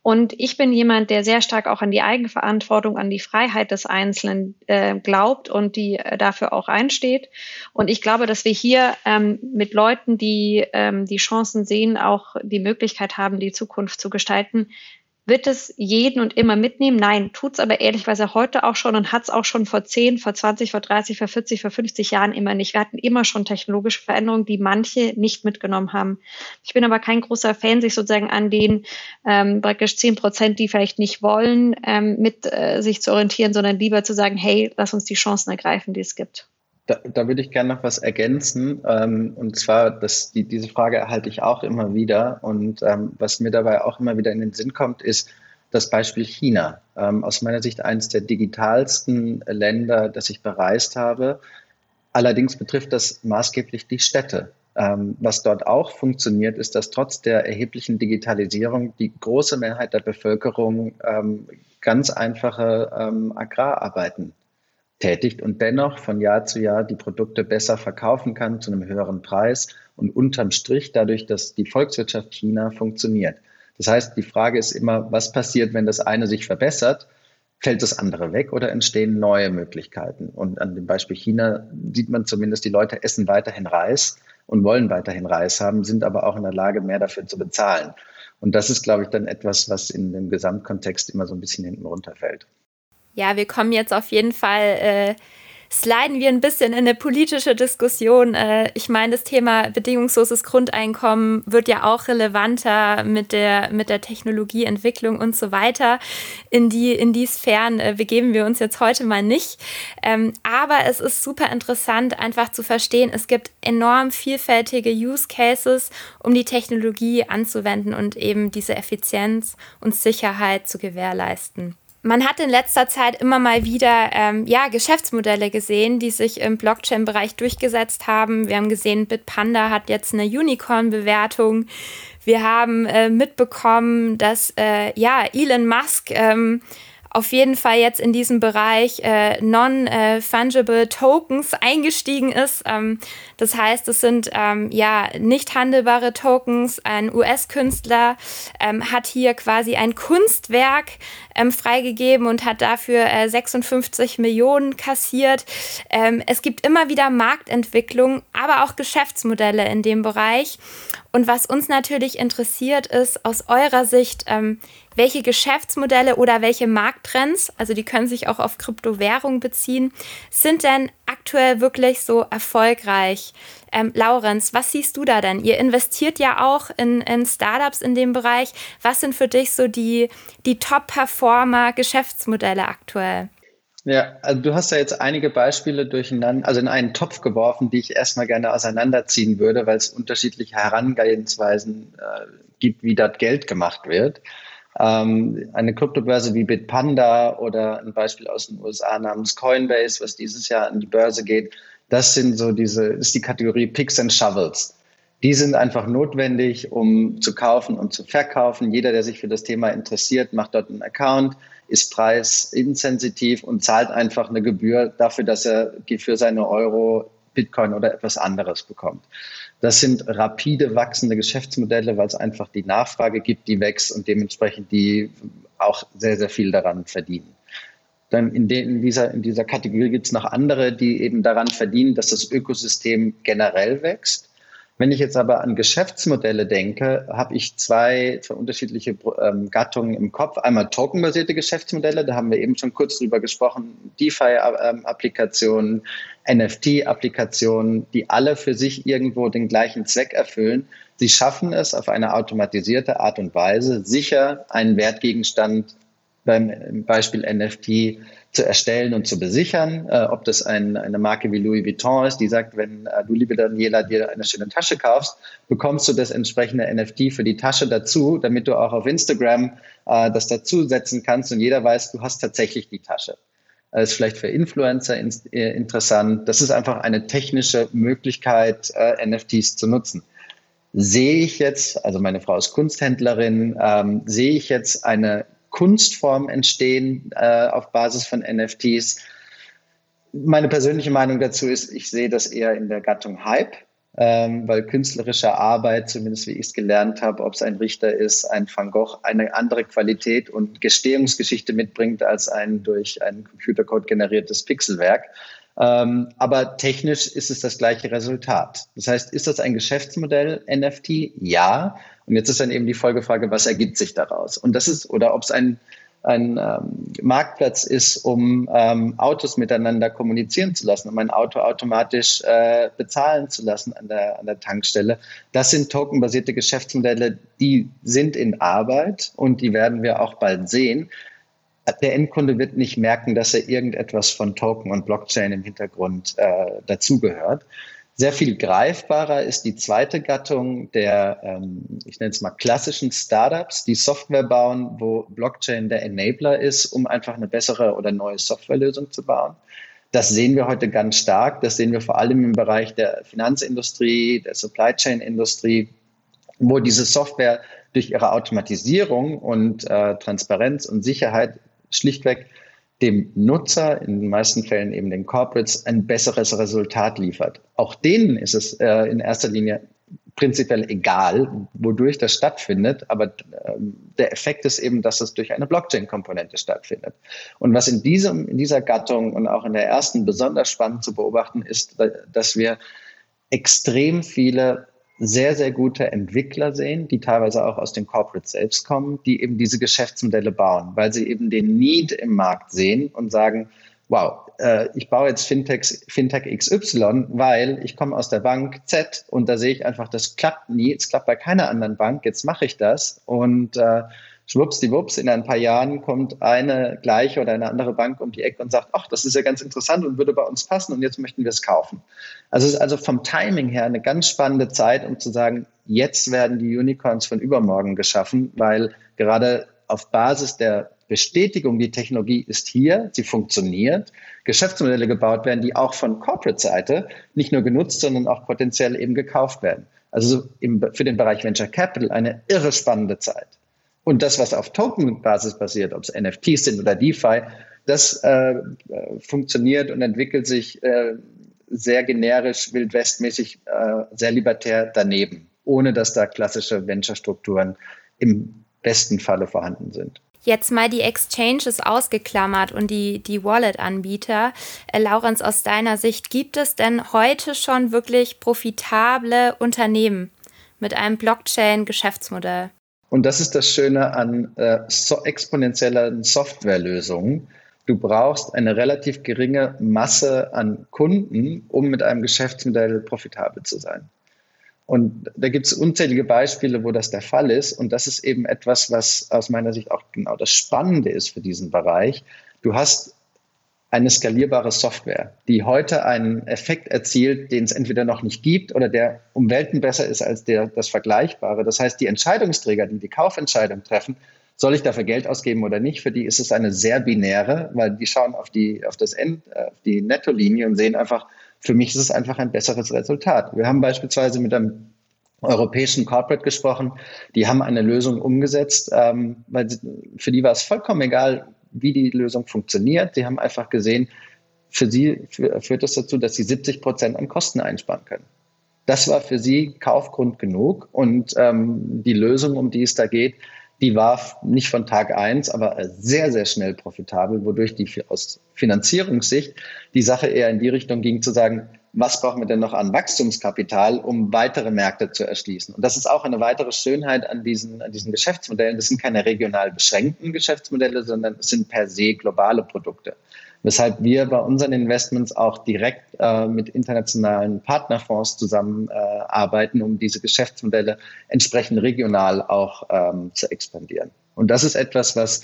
Und ich bin jemand, der sehr stark auch an die Eigenverantwortung, an die Freiheit des Einzelnen äh, glaubt und die äh, dafür auch einsteht. Und ich glaube, dass wir hier ähm, mit Leuten, die ähm, die Chancen sehen, auch die Möglichkeit haben, die Zukunft zu gestalten, wird es jeden und immer mitnehmen? Nein, tut es aber ehrlichweise heute auch schon und hat es auch schon vor 10, vor 20, vor 30, vor 40, vor 50 Jahren immer nicht. Wir hatten immer schon technologische Veränderungen, die manche nicht mitgenommen haben. Ich bin aber kein großer Fan, sich sozusagen an den ähm, praktisch 10 Prozent, die vielleicht nicht wollen, ähm, mit äh, sich zu orientieren, sondern lieber zu sagen, hey, lass uns die Chancen ergreifen, die es gibt. Da, da würde ich gerne noch was ergänzen. Ähm, und zwar, dass die, diese Frage erhalte ich auch immer wieder. Und ähm, was mir dabei auch immer wieder in den Sinn kommt, ist das Beispiel China. Ähm, aus meiner Sicht eines der digitalsten Länder, das ich bereist habe. Allerdings betrifft das maßgeblich die Städte. Ähm, was dort auch funktioniert, ist, dass trotz der erheblichen Digitalisierung die große Mehrheit der Bevölkerung ähm, ganz einfache ähm, Agrararbeiten tätigt und dennoch von Jahr zu Jahr die Produkte besser verkaufen kann zu einem höheren Preis und unterm Strich dadurch, dass die Volkswirtschaft China funktioniert. Das heißt, die Frage ist immer, was passiert, wenn das eine sich verbessert? Fällt das andere weg oder entstehen neue Möglichkeiten? Und an dem Beispiel China sieht man zumindest, die Leute essen weiterhin Reis und wollen weiterhin Reis haben, sind aber auch in der Lage, mehr dafür zu bezahlen. Und das ist, glaube ich, dann etwas, was in dem Gesamtkontext immer so ein bisschen hinten runterfällt ja, wir kommen jetzt auf jeden Fall, äh, sliden wir ein bisschen in eine politische Diskussion. Äh, ich meine, das Thema bedingungsloses Grundeinkommen wird ja auch relevanter mit der, mit der Technologieentwicklung und so weiter. In die, in die Sphären äh, begeben wir uns jetzt heute mal nicht. Ähm, aber es ist super interessant, einfach zu verstehen, es gibt enorm vielfältige Use Cases, um die Technologie anzuwenden und eben diese Effizienz und Sicherheit zu gewährleisten. Man hat in letzter Zeit immer mal wieder ähm, ja, Geschäftsmodelle gesehen, die sich im Blockchain-Bereich durchgesetzt haben. Wir haben gesehen, Bitpanda hat jetzt eine Unicorn-Bewertung. Wir haben äh, mitbekommen, dass äh, ja, Elon Musk ähm, auf jeden Fall jetzt in diesem Bereich äh, Non-Fungible Tokens eingestiegen ist. Ähm, das heißt, es sind ähm, ja nicht handelbare Tokens. Ein US-Künstler ähm, hat hier quasi ein Kunstwerk ähm, freigegeben und hat dafür äh, 56 Millionen kassiert. Ähm, es gibt immer wieder Marktentwicklung, aber auch Geschäftsmodelle in dem Bereich. Und was uns natürlich interessiert, ist aus eurer Sicht, ähm, welche Geschäftsmodelle oder welche Markttrends, also die können sich auch auf Kryptowährung beziehen, sind denn aktuell wirklich so erfolgreich? Ähm, Laurenz, was siehst du da denn? Ihr investiert ja auch in, in Startups in dem Bereich. Was sind für dich so die, die Top-Performer-Geschäftsmodelle aktuell? Ja, also du hast ja jetzt einige Beispiele durcheinander, also in einen Topf geworfen, die ich erstmal gerne auseinanderziehen würde, weil es unterschiedliche Herangehensweisen äh, gibt, wie dort Geld gemacht wird. Ähm, eine Kryptobörse wie Bitpanda oder ein Beispiel aus den USA namens Coinbase, was dieses Jahr an die Börse geht, das sind so diese, ist die Kategorie Picks and Shovels. Die sind einfach notwendig, um zu kaufen und zu verkaufen. Jeder, der sich für das Thema interessiert, macht dort einen Account, ist preisinsensitiv und zahlt einfach eine Gebühr dafür, dass er für seine Euro Bitcoin oder etwas anderes bekommt. Das sind rapide wachsende Geschäftsmodelle, weil es einfach die Nachfrage gibt, die wächst und dementsprechend die auch sehr, sehr viel daran verdienen. Dann in, de, in, dieser, in dieser Kategorie gibt es noch andere, die eben daran verdienen, dass das Ökosystem generell wächst. Wenn ich jetzt aber an Geschäftsmodelle denke, habe ich zwei, zwei unterschiedliche ähm, Gattungen im Kopf. Einmal tokenbasierte Geschäftsmodelle, da haben wir eben schon kurz drüber gesprochen, DeFi-Applikationen, NFT-Applikationen, die alle für sich irgendwo den gleichen Zweck erfüllen. Sie schaffen es auf eine automatisierte Art und Weise, sicher einen Wertgegenstand beim Beispiel NFT zu erstellen und zu besichern. Äh, ob das ein, eine Marke wie Louis Vuitton ist, die sagt, wenn äh, du, liebe Daniela, dir eine schöne Tasche kaufst, bekommst du das entsprechende NFT für die Tasche dazu, damit du auch auf Instagram äh, das dazusetzen kannst und jeder weiß, du hast tatsächlich die Tasche. Das ist vielleicht für Influencer in, äh, interessant. Das ist einfach eine technische Möglichkeit, äh, NFTs zu nutzen sehe ich jetzt, also meine Frau ist Kunsthändlerin, ähm, sehe ich jetzt eine Kunstformen entstehen äh, auf Basis von NFTs. Meine persönliche Meinung dazu ist, ich sehe das eher in der Gattung Hype, ähm, weil künstlerische Arbeit, zumindest wie ich es gelernt habe, ob es ein Richter ist, ein Van Gogh, eine andere Qualität und Gestehungsgeschichte mitbringt als ein durch einen Computercode generiertes Pixelwerk. Ähm, aber technisch ist es das gleiche Resultat. Das heißt, ist das ein Geschäftsmodell NFT? Ja. Und jetzt ist dann eben die Folgefrage, was ergibt sich daraus? Und das ist, oder ob es ein, ein ähm, Marktplatz ist, um ähm, Autos miteinander kommunizieren zu lassen, um ein Auto automatisch äh, bezahlen zu lassen an der, an der Tankstelle. Das sind tokenbasierte Geschäftsmodelle, die sind in Arbeit und die werden wir auch bald sehen. Der Endkunde wird nicht merken, dass er irgendetwas von Token und Blockchain im Hintergrund äh, dazugehört. Sehr viel greifbarer ist die zweite Gattung der, ähm, ich nenne es mal klassischen Startups, die Software bauen, wo Blockchain der Enabler ist, um einfach eine bessere oder neue Softwarelösung zu bauen. Das sehen wir heute ganz stark. Das sehen wir vor allem im Bereich der Finanzindustrie, der Supply Chain Industrie, wo diese Software durch ihre Automatisierung und äh, Transparenz und Sicherheit schlichtweg dem Nutzer, in den meisten Fällen eben den Corporates, ein besseres Resultat liefert. Auch denen ist es äh, in erster Linie prinzipiell egal, wodurch das stattfindet, aber äh, der Effekt ist eben, dass es durch eine Blockchain-Komponente stattfindet. Und was in, diesem, in dieser Gattung und auch in der ersten besonders spannend zu beobachten ist, dass wir extrem viele sehr, sehr gute Entwickler sehen, die teilweise auch aus den Corporates selbst kommen, die eben diese Geschäftsmodelle bauen, weil sie eben den Need im Markt sehen und sagen, wow, äh, ich baue jetzt Fintech, Fintech XY, weil ich komme aus der Bank Z und da sehe ich einfach, das klappt nie, es klappt bei keiner anderen Bank, jetzt mache ich das und äh, schwuppsdiwupps, in ein paar Jahren kommt eine gleiche oder eine andere Bank um die Ecke und sagt, ach, das ist ja ganz interessant und würde bei uns passen und jetzt möchten wir es kaufen. Also es ist also vom Timing her eine ganz spannende Zeit, um zu sagen, jetzt werden die Unicorns von übermorgen geschaffen, weil gerade auf Basis der Bestätigung, die Technologie ist hier, sie funktioniert, Geschäftsmodelle gebaut werden, die auch von Corporate-Seite nicht nur genutzt, sondern auch potenziell eben gekauft werden. Also im, für den Bereich Venture Capital eine irre spannende Zeit. Und das, was auf Token-Basis passiert, ob es NFTs sind oder DeFi, das äh, funktioniert und entwickelt sich äh, sehr generisch, wildwestmäßig, äh, sehr libertär daneben, ohne dass da klassische Venture-Strukturen im besten Falle vorhanden sind. Jetzt mal die Exchanges ausgeklammert und die, die Wallet-Anbieter. Äh, Laurenz, aus deiner Sicht, gibt es denn heute schon wirklich profitable Unternehmen mit einem Blockchain-Geschäftsmodell? Und das ist das Schöne an äh, so exponentiellen Softwarelösungen. Du brauchst eine relativ geringe Masse an Kunden, um mit einem Geschäftsmodell profitabel zu sein. Und da gibt es unzählige Beispiele, wo das der Fall ist. Und das ist eben etwas, was aus meiner Sicht auch genau das Spannende ist für diesen Bereich. Du hast eine skalierbare Software, die heute einen Effekt erzielt, den es entweder noch nicht gibt oder der um Welten besser ist als der, das Vergleichbare. Das heißt, die Entscheidungsträger, die die Kaufentscheidung treffen, soll ich dafür Geld ausgeben oder nicht? Für die ist es eine sehr binäre, weil die schauen auf die, auf das End, auf die Nettolinie und sehen einfach, für mich ist es einfach ein besseres Resultat. Wir haben beispielsweise mit einem europäischen Corporate gesprochen, die haben eine Lösung umgesetzt, ähm, weil sie, für die war es vollkommen egal, wie die Lösung funktioniert. Sie haben einfach gesehen, für sie führt das dazu, dass sie 70 Prozent an Kosten einsparen können. Das war für sie Kaufgrund genug und ähm, die Lösung, um die es da geht, die war nicht von Tag eins, aber sehr, sehr schnell profitabel, wodurch die aus Finanzierungssicht die Sache eher in die Richtung ging, zu sagen, was brauchen wir denn noch an Wachstumskapital, um weitere Märkte zu erschließen? Und das ist auch eine weitere Schönheit an diesen, an diesen Geschäftsmodellen. Das sind keine regional beschränkten Geschäftsmodelle, sondern es sind per se globale Produkte. Weshalb wir bei unseren Investments auch direkt äh, mit internationalen Partnerfonds zusammenarbeiten, äh, um diese Geschäftsmodelle entsprechend regional auch ähm, zu expandieren. Und das ist etwas, was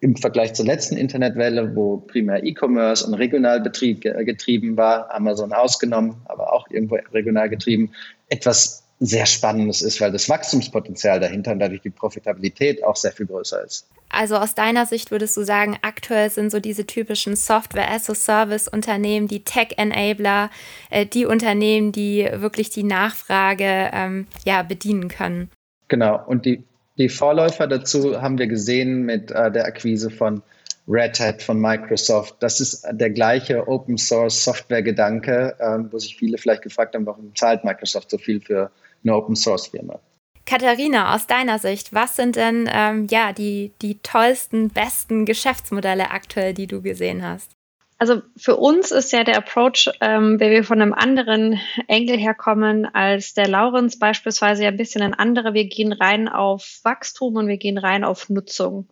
im Vergleich zur letzten Internetwelle, wo primär E-Commerce und regional betrieb, getrieben war, Amazon ausgenommen, aber auch irgendwo regional getrieben, etwas sehr Spannendes ist, weil das Wachstumspotenzial dahinter und dadurch die Profitabilität auch sehr viel größer ist. Also aus deiner Sicht würdest du sagen, aktuell sind so diese typischen Software-as-a-Service-Unternehmen, die Tech-Enabler, äh, die Unternehmen, die wirklich die Nachfrage ähm, ja, bedienen können. Genau, und die die Vorläufer dazu haben wir gesehen mit äh, der Akquise von Red Hat von Microsoft. Das ist der gleiche Open Source Software Gedanke, äh, wo sich viele vielleicht gefragt haben, warum zahlt Microsoft so viel für eine Open Source Firma? Katharina, aus deiner Sicht, was sind denn ähm, ja die, die tollsten, besten Geschäftsmodelle aktuell, die du gesehen hast? Also für uns ist ja der Approach, ähm, wenn wir von einem anderen Engel herkommen als der Laurens beispielsweise ja ein bisschen ein anderer. Wir gehen rein auf Wachstum und wir gehen rein auf Nutzung.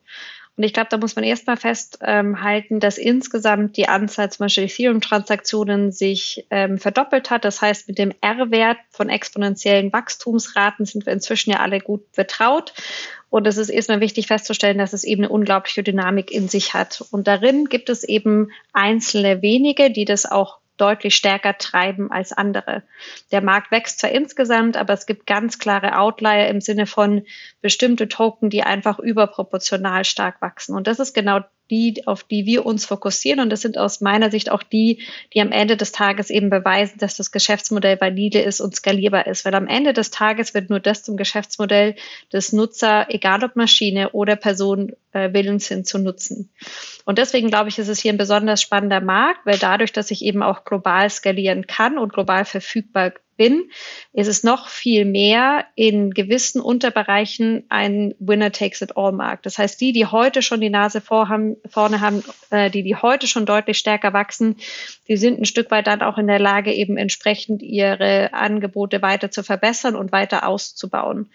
Und ich glaube, da muss man erstmal festhalten, dass insgesamt die Anzahl zum Beispiel Ethereum-Transaktionen sich ähm, verdoppelt hat. Das heißt, mit dem R-Wert von exponentiellen Wachstumsraten sind wir inzwischen ja alle gut vertraut. Und es ist erstmal wichtig festzustellen, dass es eben eine unglaubliche Dynamik in sich hat. Und darin gibt es eben einzelne wenige, die das auch deutlich stärker treiben als andere. Der Markt wächst zwar insgesamt, aber es gibt ganz klare Outlier im Sinne von bestimmte Token, die einfach überproportional stark wachsen. Und das ist genau die, auf die wir uns fokussieren. Und das sind aus meiner Sicht auch die, die am Ende des Tages eben beweisen, dass das Geschäftsmodell valide ist und skalierbar ist. Weil am Ende des Tages wird nur das zum Geschäftsmodell des Nutzer, egal ob Maschine oder Person, äh, willens sind zu nutzen. Und deswegen glaube ich, ist es hier ein besonders spannender Markt, weil dadurch, dass ich eben auch global skalieren kann und global verfügbar bin, ist es noch viel mehr in gewissen Unterbereichen ein Winner-Takes-it-all-Markt. Das heißt, die, die heute schon die Nase vorhaben, vorne haben, äh, die, die heute schon deutlich stärker wachsen, die sind ein Stück weit dann auch in der Lage, eben entsprechend ihre Angebote weiter zu verbessern und weiter auszubauen.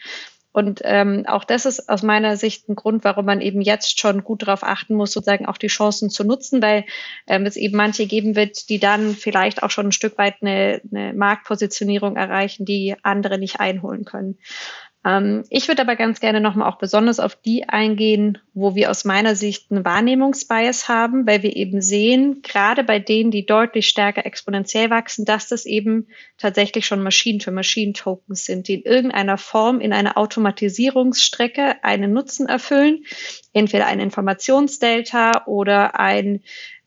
Und ähm, auch das ist aus meiner Sicht ein Grund, warum man eben jetzt schon gut darauf achten muss, sozusagen auch die Chancen zu nutzen, weil ähm, es eben manche geben wird, die dann vielleicht auch schon ein Stück weit eine, eine Marktpositionierung erreichen, die andere nicht einholen können. Ähm, ich würde aber ganz gerne nochmal auch besonders auf die eingehen, wo wir aus meiner Sicht einen Wahrnehmungsbias haben, weil wir eben sehen, gerade bei denen, die deutlich stärker exponentiell wachsen, dass das eben tatsächlich schon Maschinen für Maschinen-Tokens sind, die in irgendeiner Form in einer Automatisierungsstrecke einen Nutzen erfüllen, entweder ein Informationsdelta oder ein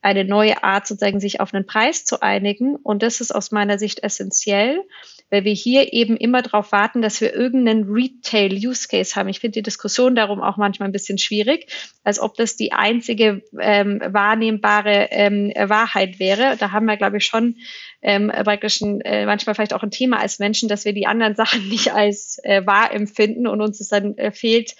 eine neue Art, sozusagen sich auf einen Preis zu einigen. Und das ist aus meiner Sicht essentiell, weil wir hier eben immer darauf warten, dass wir irgendeinen Retail-Use-Case haben. Ich finde die Diskussion darum auch manchmal ein bisschen schwierig, als ob das die einzige ähm, wahrnehmbare ähm, Wahrheit wäre. Da haben wir, glaube ich, schon ähm, praktisch ein, äh, manchmal vielleicht auch ein Thema als Menschen, dass wir die anderen Sachen nicht als äh, wahr empfinden und uns es dann äh, fehlt,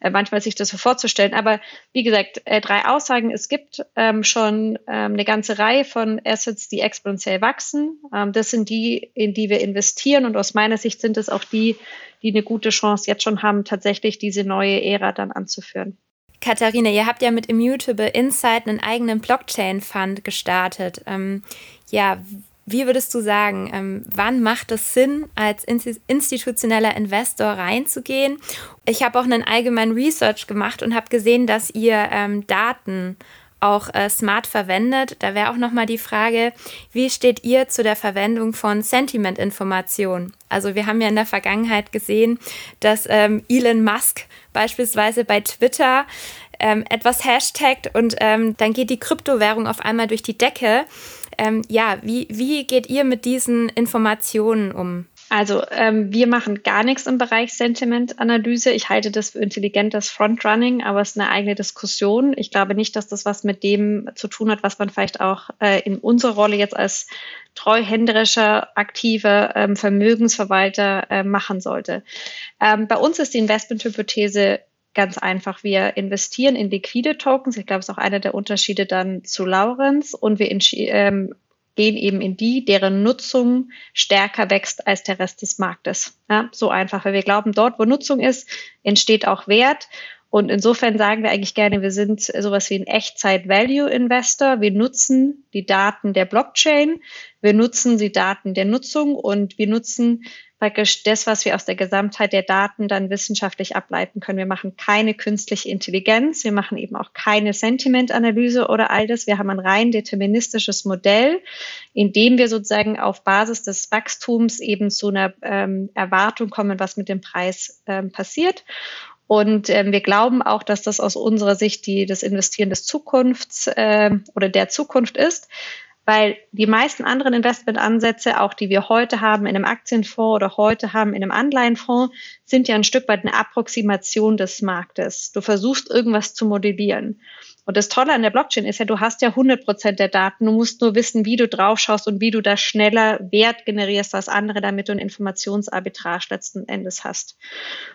äh, manchmal sich das so vorzustellen. Aber wie gesagt, äh, drei Aussagen. Es gibt ähm, schon ähm, eine ganze Reihe von Assets, die exponentiell wachsen. Ähm, das sind die, in die wir investieren und aus meiner Sicht sind es auch die, die eine gute Chance jetzt schon haben, tatsächlich diese neue Ära dann anzuführen. Katharina, ihr habt ja mit Immutable Insight einen eigenen Blockchain-Fund gestartet. Ähm, ja, wie würdest du sagen, ähm, wann macht es Sinn, als institutioneller Investor reinzugehen? Ich habe auch einen allgemeinen Research gemacht und habe gesehen, dass ihr ähm, Daten auch äh, smart verwendet. Da wäre auch nochmal die Frage, wie steht ihr zu der Verwendung von Sentiment-Informationen? Also wir haben ja in der Vergangenheit gesehen, dass ähm, Elon Musk beispielsweise bei Twitter etwas hashtagt und dann geht die Kryptowährung auf einmal durch die Decke. Ähm, ja, wie, wie geht ihr mit diesen Informationen um? Also ähm, wir machen gar nichts im Bereich Sentiment-Analyse. Ich halte das für intelligentes Frontrunning, aber es ist eine eigene Diskussion. Ich glaube nicht, dass das was mit dem zu tun hat, was man vielleicht auch äh, in unserer Rolle jetzt als treuhänderischer, aktiver ähm, Vermögensverwalter äh, machen sollte. Ähm, bei uns ist die Investmenthypothese ganz einfach. Wir investieren in liquide Tokens. Ich glaube, es ist auch einer der Unterschiede dann zu Laurenz. Und wir ähm, gehen eben in die, deren Nutzung stärker wächst als der Rest des Marktes. Ja, so einfach, weil wir glauben, dort, wo Nutzung ist, entsteht auch Wert. Und insofern sagen wir eigentlich gerne, wir sind sowas wie ein Echtzeit-Value-Investor. Wir nutzen die Daten der Blockchain, wir nutzen die Daten der Nutzung und wir nutzen praktisch das, was wir aus der Gesamtheit der Daten dann wissenschaftlich ableiten können. Wir machen keine künstliche Intelligenz, wir machen eben auch keine Sentimentanalyse oder all das. Wir haben ein rein deterministisches Modell, in dem wir sozusagen auf Basis des Wachstums eben zu einer ähm, Erwartung kommen, was mit dem Preis ähm, passiert. Und ähm, wir glauben auch, dass das aus unserer Sicht die, das Investieren des Zukunfts äh, oder der Zukunft ist weil die meisten anderen Investmentansätze, auch die wir heute haben in einem Aktienfonds oder heute haben in einem Anleihenfonds, sind ja ein Stück weit eine Approximation des Marktes. Du versuchst irgendwas zu modellieren. Und das Tolle an der Blockchain ist ja, du hast ja 100 Prozent der Daten. Du musst nur wissen, wie du draufschaust und wie du da schneller Wert generierst als andere, damit du ein Informationsarbitrage letzten Endes hast.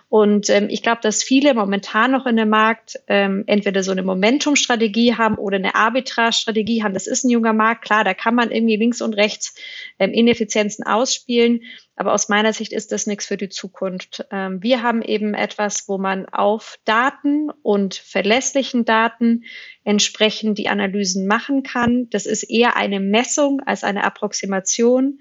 Und ähm, ich glaube, dass viele momentan noch in dem Markt ähm, entweder so eine Momentum-Strategie haben oder eine Arbitrage-Strategie haben. Das ist ein junger Markt, klar, da kann man irgendwie links und rechts ähm, Ineffizienzen ausspielen. Aber aus meiner Sicht ist das nichts für die Zukunft. Ähm, wir haben eben etwas, wo man auf Daten und verlässlichen Daten entsprechend die Analysen machen kann. Das ist eher eine Messung als eine Approximation.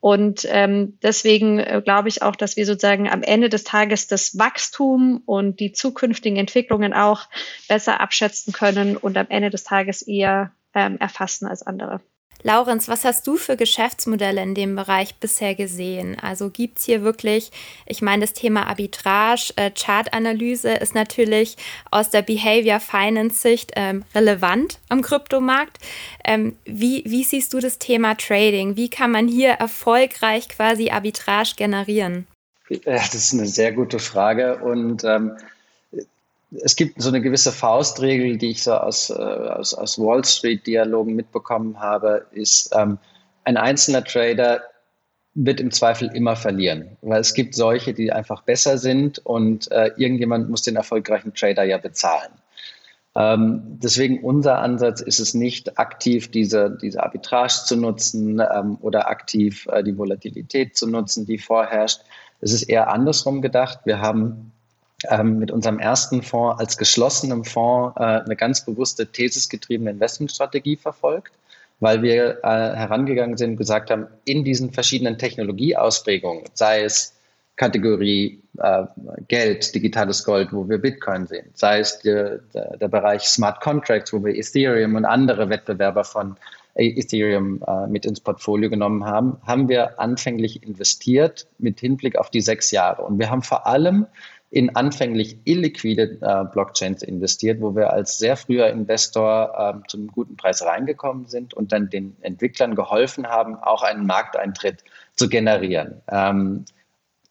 Und ähm, deswegen äh, glaube ich auch, dass wir sozusagen am Ende des Tages das Wachstum und die zukünftigen Entwicklungen auch besser abschätzen können und am Ende des Tages eher ähm, erfassen als andere. Laurenz, was hast du für Geschäftsmodelle in dem Bereich bisher gesehen? Also gibt es hier wirklich, ich meine, das Thema Arbitrage, äh, Chartanalyse ist natürlich aus der Behavior Finance Sicht ähm, relevant am Kryptomarkt. Ähm, wie, wie siehst du das Thema Trading? Wie kann man hier erfolgreich quasi Arbitrage generieren? Das ist eine sehr gute Frage und ähm, es gibt so eine gewisse Faustregel, die ich so aus, äh, aus, aus Wall Street-Dialogen mitbekommen habe, ist, ähm, ein einzelner Trader wird im Zweifel immer verlieren, weil es gibt solche, die einfach besser sind und äh, irgendjemand muss den erfolgreichen Trader ja bezahlen. Ähm, deswegen unser Ansatz ist es nicht aktiv diese, diese Arbitrage zu nutzen ähm, oder aktiv äh, die Volatilität zu nutzen, die vorherrscht. Es ist eher andersrum gedacht. Wir haben ähm, mit unserem ersten Fonds als geschlossenem Fonds äh, eine ganz bewusste thesisgetriebene Investmentstrategie verfolgt, weil wir äh, herangegangen sind und gesagt haben, in diesen verschiedenen Technologieausprägungen, sei es Kategorie äh, Geld, digitales Gold, wo wir Bitcoin sehen, sei es der, der, der Bereich Smart Contracts, wo wir Ethereum und andere Wettbewerber von Ethereum äh, mit ins Portfolio genommen haben, haben wir anfänglich investiert mit Hinblick auf die sechs Jahre. Und wir haben vor allem in anfänglich illiquide äh, Blockchains investiert, wo wir als sehr früher Investor äh, zum guten Preis reingekommen sind und dann den Entwicklern geholfen haben, auch einen Markteintritt zu generieren. Ähm,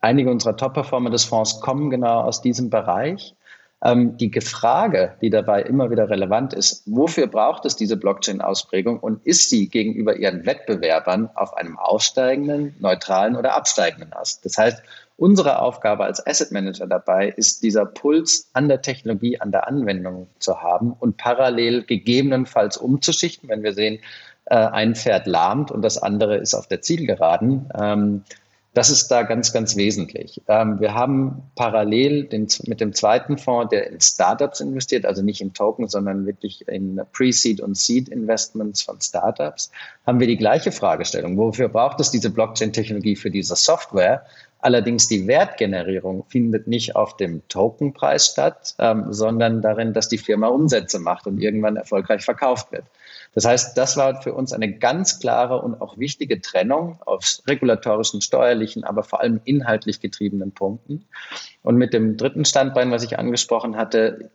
einige unserer Top-Performer des Fonds kommen genau aus diesem Bereich. Ähm, die Frage, die dabei immer wieder relevant ist, wofür braucht es diese Blockchain-Ausprägung und ist sie gegenüber ihren Wettbewerbern auf einem aussteigenden, neutralen oder absteigenden Ast? Das heißt, Unsere Aufgabe als Asset Manager dabei ist, dieser Puls an der Technologie, an der Anwendung zu haben und parallel gegebenenfalls umzuschichten, wenn wir sehen, äh, ein Pferd lahmt und das andere ist auf der Zielgeraden. Das ist da ganz, ganz wesentlich. Ähm, wir haben parallel den, mit dem zweiten Fonds, der in Startups investiert, also nicht in Token, sondern wirklich in Pre-Seed und Seed-Investments von Startups, haben wir die gleiche Fragestellung. Wofür braucht es diese Blockchain-Technologie für diese Software? Allerdings die Wertgenerierung findet nicht auf dem Tokenpreis statt, ähm, sondern darin, dass die Firma Umsätze macht und irgendwann erfolgreich verkauft wird. Das heißt, das war für uns eine ganz klare und auch wichtige Trennung aus regulatorischen, steuerlichen, aber vor allem inhaltlich getriebenen Punkten. Und mit dem dritten Standbein, was ich angesprochen hatte,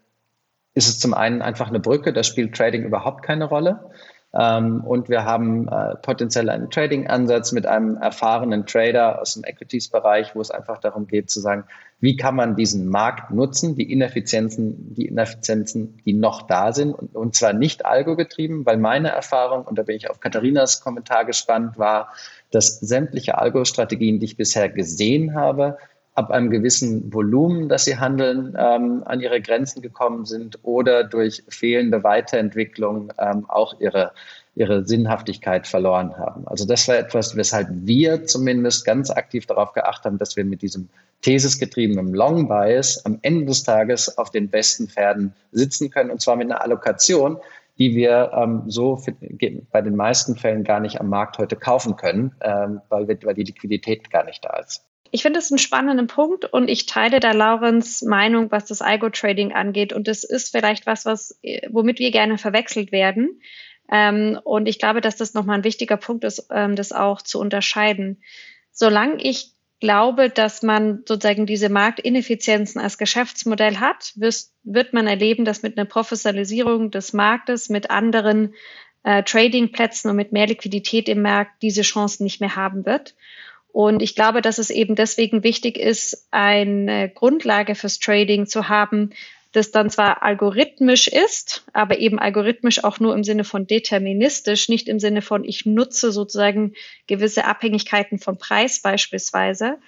ist es zum einen einfach eine Brücke, da spielt Trading überhaupt keine Rolle. Ähm, und wir haben äh, potenziell einen Trading-Ansatz mit einem erfahrenen Trader aus dem Equities-Bereich, wo es einfach darum geht zu sagen, wie kann man diesen Markt nutzen, die Ineffizienzen, die Ineffizienzen, die noch da sind und, und zwar nicht algo-getrieben, weil meine Erfahrung, und da bin ich auf Katharinas Kommentar gespannt, war, dass sämtliche Algo-Strategien, die ich bisher gesehen habe, ab einem gewissen Volumen, das sie handeln, ähm, an ihre Grenzen gekommen sind oder durch fehlende Weiterentwicklung ähm, auch ihre, ihre Sinnhaftigkeit verloren haben. Also das war etwas, weshalb wir zumindest ganz aktiv darauf geachtet haben, dass wir mit diesem thesisgetriebenen Long Bias am Ende des Tages auf den besten Pferden sitzen können und zwar mit einer Allokation, die wir ähm, so für, bei den meisten Fällen gar nicht am Markt heute kaufen können, ähm, weil, wir, weil die Liquidität gar nicht da ist. Ich finde es einen spannenden Punkt und ich teile da Laurens Meinung, was das Algo-Trading angeht. Und das ist vielleicht was, was, womit wir gerne verwechselt werden. Ähm, und ich glaube, dass das nochmal ein wichtiger Punkt ist, ähm, das auch zu unterscheiden. Solange ich glaube, dass man sozusagen diese Marktineffizienzen als Geschäftsmodell hat, wirst, wird man erleben, dass mit einer Professionalisierung des Marktes, mit anderen äh, Tradingplätzen und mit mehr Liquidität im Markt diese Chancen nicht mehr haben wird. Und ich glaube, dass es eben deswegen wichtig ist, eine Grundlage fürs Trading zu haben, das dann zwar algorithmisch ist, aber eben algorithmisch auch nur im Sinne von deterministisch, nicht im Sinne von ich nutze sozusagen gewisse Abhängigkeiten vom Preis beispielsweise.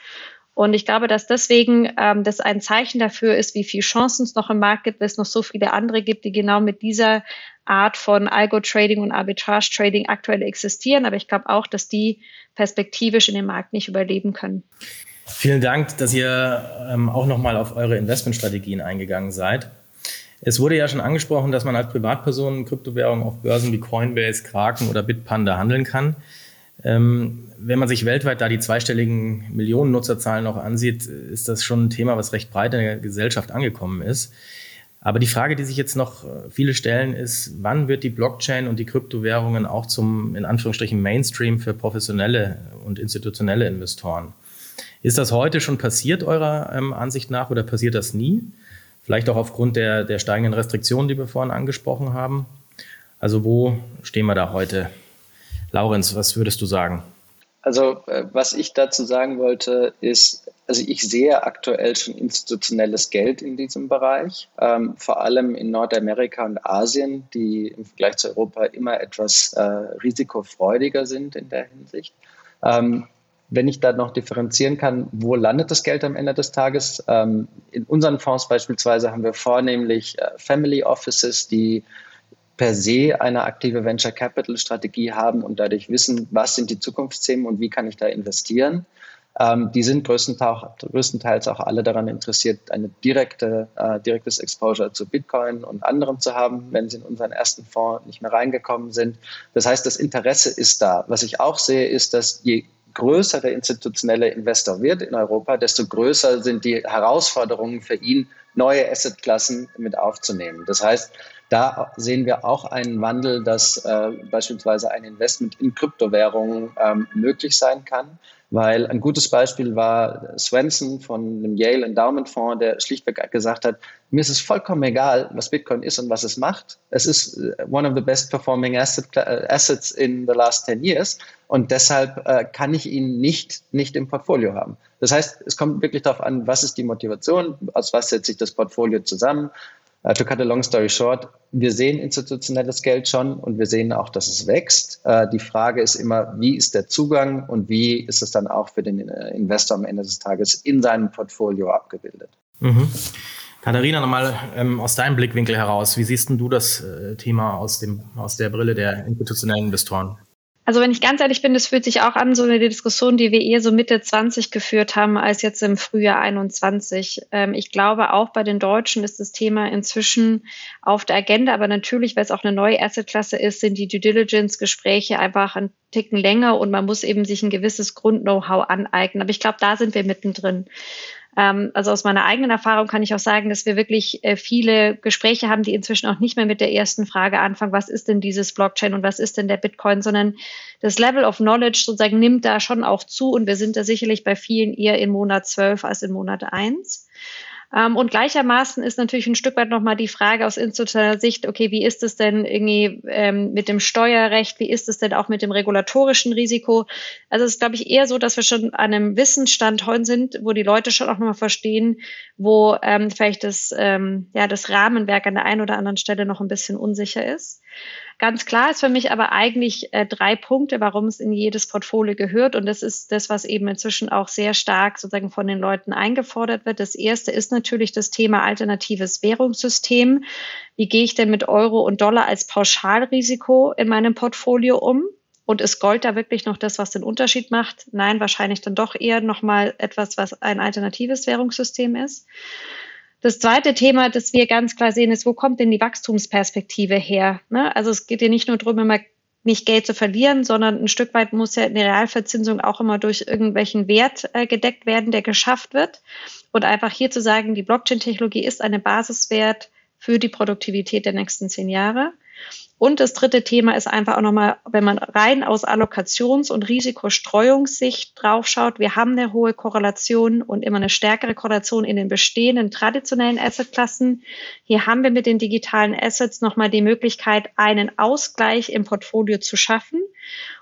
Und ich glaube, dass deswegen ähm, das ein Zeichen dafür ist, wie viele Chancen es noch im Markt gibt, weil es noch so viele andere gibt, die genau mit dieser Art von Algo-Trading und Arbitrage-Trading aktuell existieren. Aber ich glaube auch, dass die perspektivisch in dem Markt nicht überleben können. Vielen Dank, dass ihr ähm, auch nochmal auf eure Investmentstrategien eingegangen seid. Es wurde ja schon angesprochen, dass man als Privatperson Kryptowährungen auf Börsen wie Coinbase, Kraken oder Bitpanda handeln kann. Ähm, wenn man sich weltweit da die zweistelligen Millionen Nutzerzahlen noch ansieht, ist das schon ein Thema, was recht breit in der Gesellschaft angekommen ist. Aber die Frage, die sich jetzt noch äh, viele stellen, ist, wann wird die Blockchain und die Kryptowährungen auch zum, in Anführungsstrichen, Mainstream für professionelle und institutionelle Investoren? Ist das heute schon passiert, eurer ähm, Ansicht nach, oder passiert das nie? Vielleicht auch aufgrund der, der steigenden Restriktionen, die wir vorhin angesprochen haben. Also wo stehen wir da heute? Laurenz, was würdest du sagen? Also äh, was ich dazu sagen wollte, ist, also ich sehe aktuell schon institutionelles Geld in diesem Bereich, ähm, vor allem in Nordamerika und Asien, die im Vergleich zu Europa immer etwas äh, risikofreudiger sind in der Hinsicht. Ähm, wenn ich da noch differenzieren kann, wo landet das Geld am Ende des Tages? Ähm, in unseren Fonds beispielsweise haben wir vornehmlich äh, Family Offices, die per se eine aktive Venture Capital Strategie haben und dadurch wissen, was sind die Zukunftsthemen und wie kann ich da investieren. Ähm, die sind größtenteils, auch alle daran interessiert, eine direkte, äh, direktes Exposure zu Bitcoin und anderem zu haben, wenn sie in unseren ersten Fonds nicht mehr reingekommen sind. Das heißt, das Interesse ist da. Was ich auch sehe, ist, dass je größer der institutionelle Investor wird in Europa, desto größer sind die Herausforderungen für ihn, neue Assetklassen mit aufzunehmen. Das heißt, da sehen wir auch einen Wandel, dass äh, beispielsweise ein Investment in Kryptowährungen ähm, möglich sein kann. Weil ein gutes Beispiel war Swenson von dem Yale Endowment Fonds, der schlichtweg gesagt hat, mir ist es vollkommen egal, was Bitcoin ist und was es macht. Es ist äh, one of the best performing asset, äh, assets in the last 10 years und deshalb äh, kann ich ihn nicht, nicht im Portfolio haben. Das heißt, es kommt wirklich darauf an, was ist die Motivation, aus was setzt sich das Portfolio zusammen Uh, to cut a long story short, wir sehen institutionelles Geld schon und wir sehen auch, dass es wächst. Uh, die Frage ist immer, wie ist der Zugang und wie ist es dann auch für den äh, Investor am Ende des Tages in seinem Portfolio abgebildet? Mhm. Katharina, nochmal ähm, aus deinem Blickwinkel heraus, wie siehst du das äh, Thema aus, dem, aus der Brille der institutionellen Investoren? Also wenn ich ganz ehrlich bin, das fühlt sich auch an, so eine Diskussion, die wir eher so Mitte 20 geführt haben, als jetzt im Frühjahr 21. Ähm, ich glaube, auch bei den Deutschen ist das Thema inzwischen auf der Agenda, aber natürlich, weil es auch eine neue Assetklasse ist, sind die Due Diligence-Gespräche einfach ein Ticken länger und man muss eben sich ein gewisses Grund-Know-how aneignen. Aber ich glaube, da sind wir mittendrin. Ähm, also aus meiner eigenen Erfahrung kann ich auch sagen, dass wir wirklich äh, viele Gespräche haben, die inzwischen auch nicht mehr mit der ersten Frage anfangen, was ist denn dieses Blockchain und was ist denn der Bitcoin, sondern das Level of Knowledge sozusagen nimmt da schon auch zu und wir sind da sicherlich bei vielen eher in Monat 12 als in Monat 1. Ähm, und gleichermaßen ist natürlich ein Stück weit nochmal die Frage aus institutioneller Sicht, okay, wie ist es denn irgendwie ähm, mit dem Steuerrecht, wie ist es denn auch mit dem regulatorischen Risiko? Also es ist, glaube ich, eher so, dass wir schon an einem Wissensstand heute sind, wo die Leute schon auch nochmal verstehen, wo ähm, vielleicht das, ähm, ja, das Rahmenwerk an der einen oder anderen Stelle noch ein bisschen unsicher ist. Ganz klar ist für mich aber eigentlich äh, drei Punkte, warum es in jedes Portfolio gehört. Und das ist das, was eben inzwischen auch sehr stark sozusagen von den Leuten eingefordert wird. Das erste ist natürlich das Thema alternatives Währungssystem. Wie gehe ich denn mit Euro und Dollar als Pauschalrisiko in meinem Portfolio um? Und ist Gold da wirklich noch das, was den Unterschied macht? Nein, wahrscheinlich dann doch eher nochmal etwas, was ein alternatives Währungssystem ist. Das zweite Thema, das wir ganz klar sehen, ist, wo kommt denn die Wachstumsperspektive her? Ne? Also es geht ja nicht nur darum, immer nicht Geld zu verlieren, sondern ein Stück weit muss ja eine Realverzinsung auch immer durch irgendwelchen Wert äh, gedeckt werden, der geschafft wird. Und einfach hier zu sagen, die Blockchain-Technologie ist eine Basiswert für die Produktivität der nächsten zehn Jahre. Und das dritte Thema ist einfach auch nochmal, wenn man rein aus Allokations- und Risikostreuungssicht draufschaut, wir haben eine hohe Korrelation und immer eine stärkere Korrelation in den bestehenden traditionellen Assetklassen. Hier haben wir mit den digitalen Assets nochmal die Möglichkeit, einen Ausgleich im Portfolio zu schaffen.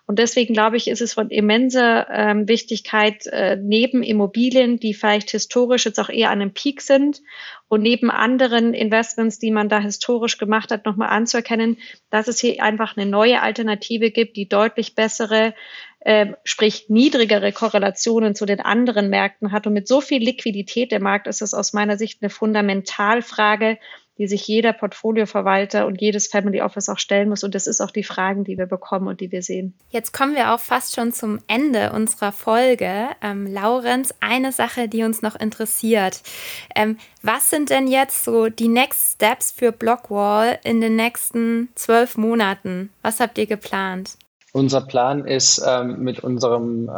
Und deswegen glaube ich, ist es von immenser ähm, Wichtigkeit, äh, neben Immobilien, die vielleicht historisch jetzt auch eher an einem Peak sind und neben anderen Investments, die man da historisch gemacht hat, nochmal anzuerkennen, dass es hier einfach eine neue Alternative gibt, die deutlich bessere, äh, sprich niedrigere Korrelationen zu den anderen Märkten hat. Und mit so viel Liquidität im Markt ist es aus meiner Sicht eine Fundamentalfrage, die sich jeder Portfolioverwalter und jedes Family Office auch stellen muss. Und das ist auch die Fragen, die wir bekommen und die wir sehen. Jetzt kommen wir auch fast schon zum Ende unserer Folge. Ähm, Laurenz, eine Sache, die uns noch interessiert. Ähm, was sind denn jetzt so die Next Steps für Blockwall in den nächsten zwölf Monaten? Was habt ihr geplant? Unser Plan ist ähm, mit unserem äh,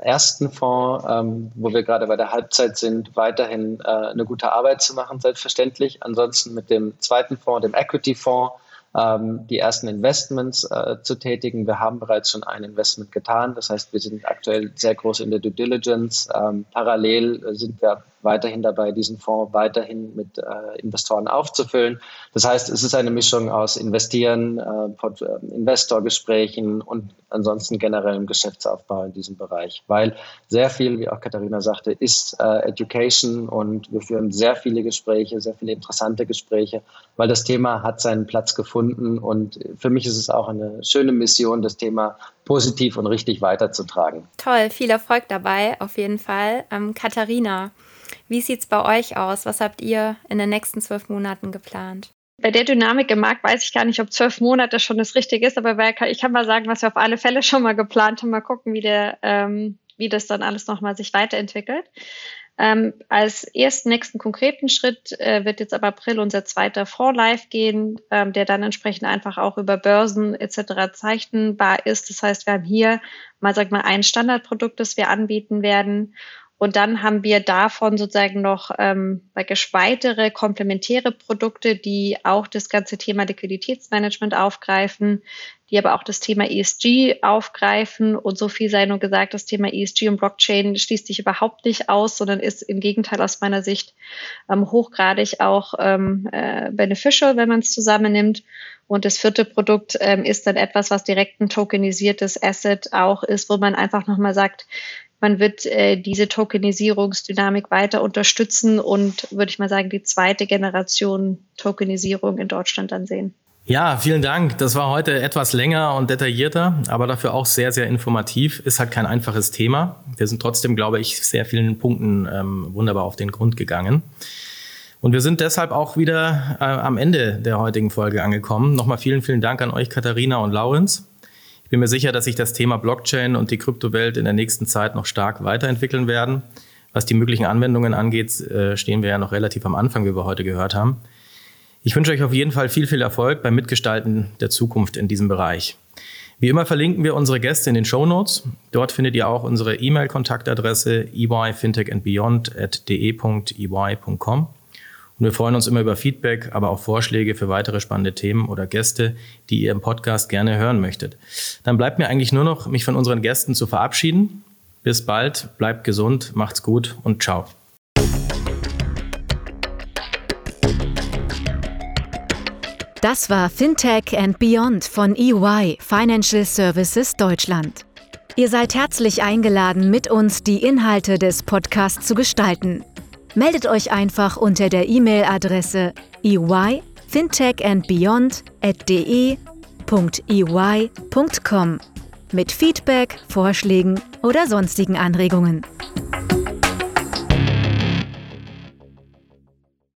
ersten Fonds, ähm, wo wir gerade bei der Halbzeit sind, weiterhin äh, eine gute Arbeit zu machen, selbstverständlich. Ansonsten mit dem zweiten Fonds, dem Equity Fonds, ähm, die ersten Investments äh, zu tätigen. Wir haben bereits schon ein Investment getan. Das heißt, wir sind aktuell sehr groß in der Due Diligence. Ähm, parallel sind wir weiterhin dabei, diesen Fonds weiterhin mit äh, Investoren aufzufüllen. Das heißt, es ist eine Mischung aus Investieren, äh, äh, Investorgesprächen und ansonsten generellem Geschäftsaufbau in diesem Bereich. Weil sehr viel, wie auch Katharina sagte, ist äh, Education und wir führen sehr viele Gespräche, sehr viele interessante Gespräche, weil das Thema hat seinen Platz gefunden und für mich ist es auch eine schöne Mission, das Thema positiv und richtig weiterzutragen. Toll, viel Erfolg dabei, auf jeden Fall. Ähm, Katharina, wie sieht es bei euch aus? Was habt ihr in den nächsten zwölf Monaten geplant? Bei der Dynamik im Markt weiß ich gar nicht, ob zwölf Monate schon das Richtige ist, aber ich kann mal sagen, was wir auf alle Fälle schon mal geplant haben. Mal gucken, wie, der, ähm, wie das dann alles nochmal sich weiterentwickelt. Ähm, als ersten nächsten konkreten Schritt äh, wird jetzt ab April unser zweiter Fonds live gehen, ähm, der dann entsprechend einfach auch über Börsen etc. zeichnbar ist. Das heißt, wir haben hier mal sag mal ein Standardprodukt, das wir anbieten werden und dann haben wir davon sozusagen noch ähm, weitere komplementäre Produkte, die auch das ganze Thema Liquiditätsmanagement aufgreifen, die aber auch das Thema ESG aufgreifen. Und so viel sei nur gesagt, das Thema ESG und Blockchain schließt sich überhaupt nicht aus, sondern ist im Gegenteil aus meiner Sicht ähm, hochgradig auch ähm, äh, beneficial, wenn man es zusammennimmt. Und das vierte Produkt ähm, ist dann etwas, was direkt ein tokenisiertes Asset auch ist, wo man einfach nochmal sagt, man wird äh, diese Tokenisierungsdynamik weiter unterstützen und, würde ich mal sagen, die zweite Generation Tokenisierung in Deutschland dann sehen. Ja, vielen Dank. Das war heute etwas länger und detaillierter, aber dafür auch sehr, sehr informativ. Ist halt kein einfaches Thema. Wir sind trotzdem, glaube ich, sehr vielen Punkten ähm, wunderbar auf den Grund gegangen. Und wir sind deshalb auch wieder äh, am Ende der heutigen Folge angekommen. Nochmal vielen, vielen Dank an euch, Katharina und Laurenz. Ich bin mir sicher, dass sich das Thema Blockchain und die Kryptowelt in der nächsten Zeit noch stark weiterentwickeln werden. Was die möglichen Anwendungen angeht, äh, stehen wir ja noch relativ am Anfang, wie wir heute gehört haben. Ich wünsche euch auf jeden Fall viel, viel Erfolg beim Mitgestalten der Zukunft in diesem Bereich. Wie immer verlinken wir unsere Gäste in den Show Notes. Dort findet ihr auch unsere E-Mail-Kontaktadresse eyfintechandbeyond.de.ey.com. Und wir freuen uns immer über Feedback, aber auch Vorschläge für weitere spannende Themen oder Gäste, die ihr im Podcast gerne hören möchtet. Dann bleibt mir eigentlich nur noch, mich von unseren Gästen zu verabschieden. Bis bald, bleibt gesund, macht's gut und ciao. Das war Fintech and Beyond von EY Financial Services Deutschland. Ihr seid herzlich eingeladen, mit uns die Inhalte des Podcasts zu gestalten. Meldet euch einfach unter der E-Mail-Adresse eyfintechandbeyond.de.ey.com mit Feedback, Vorschlägen oder sonstigen Anregungen.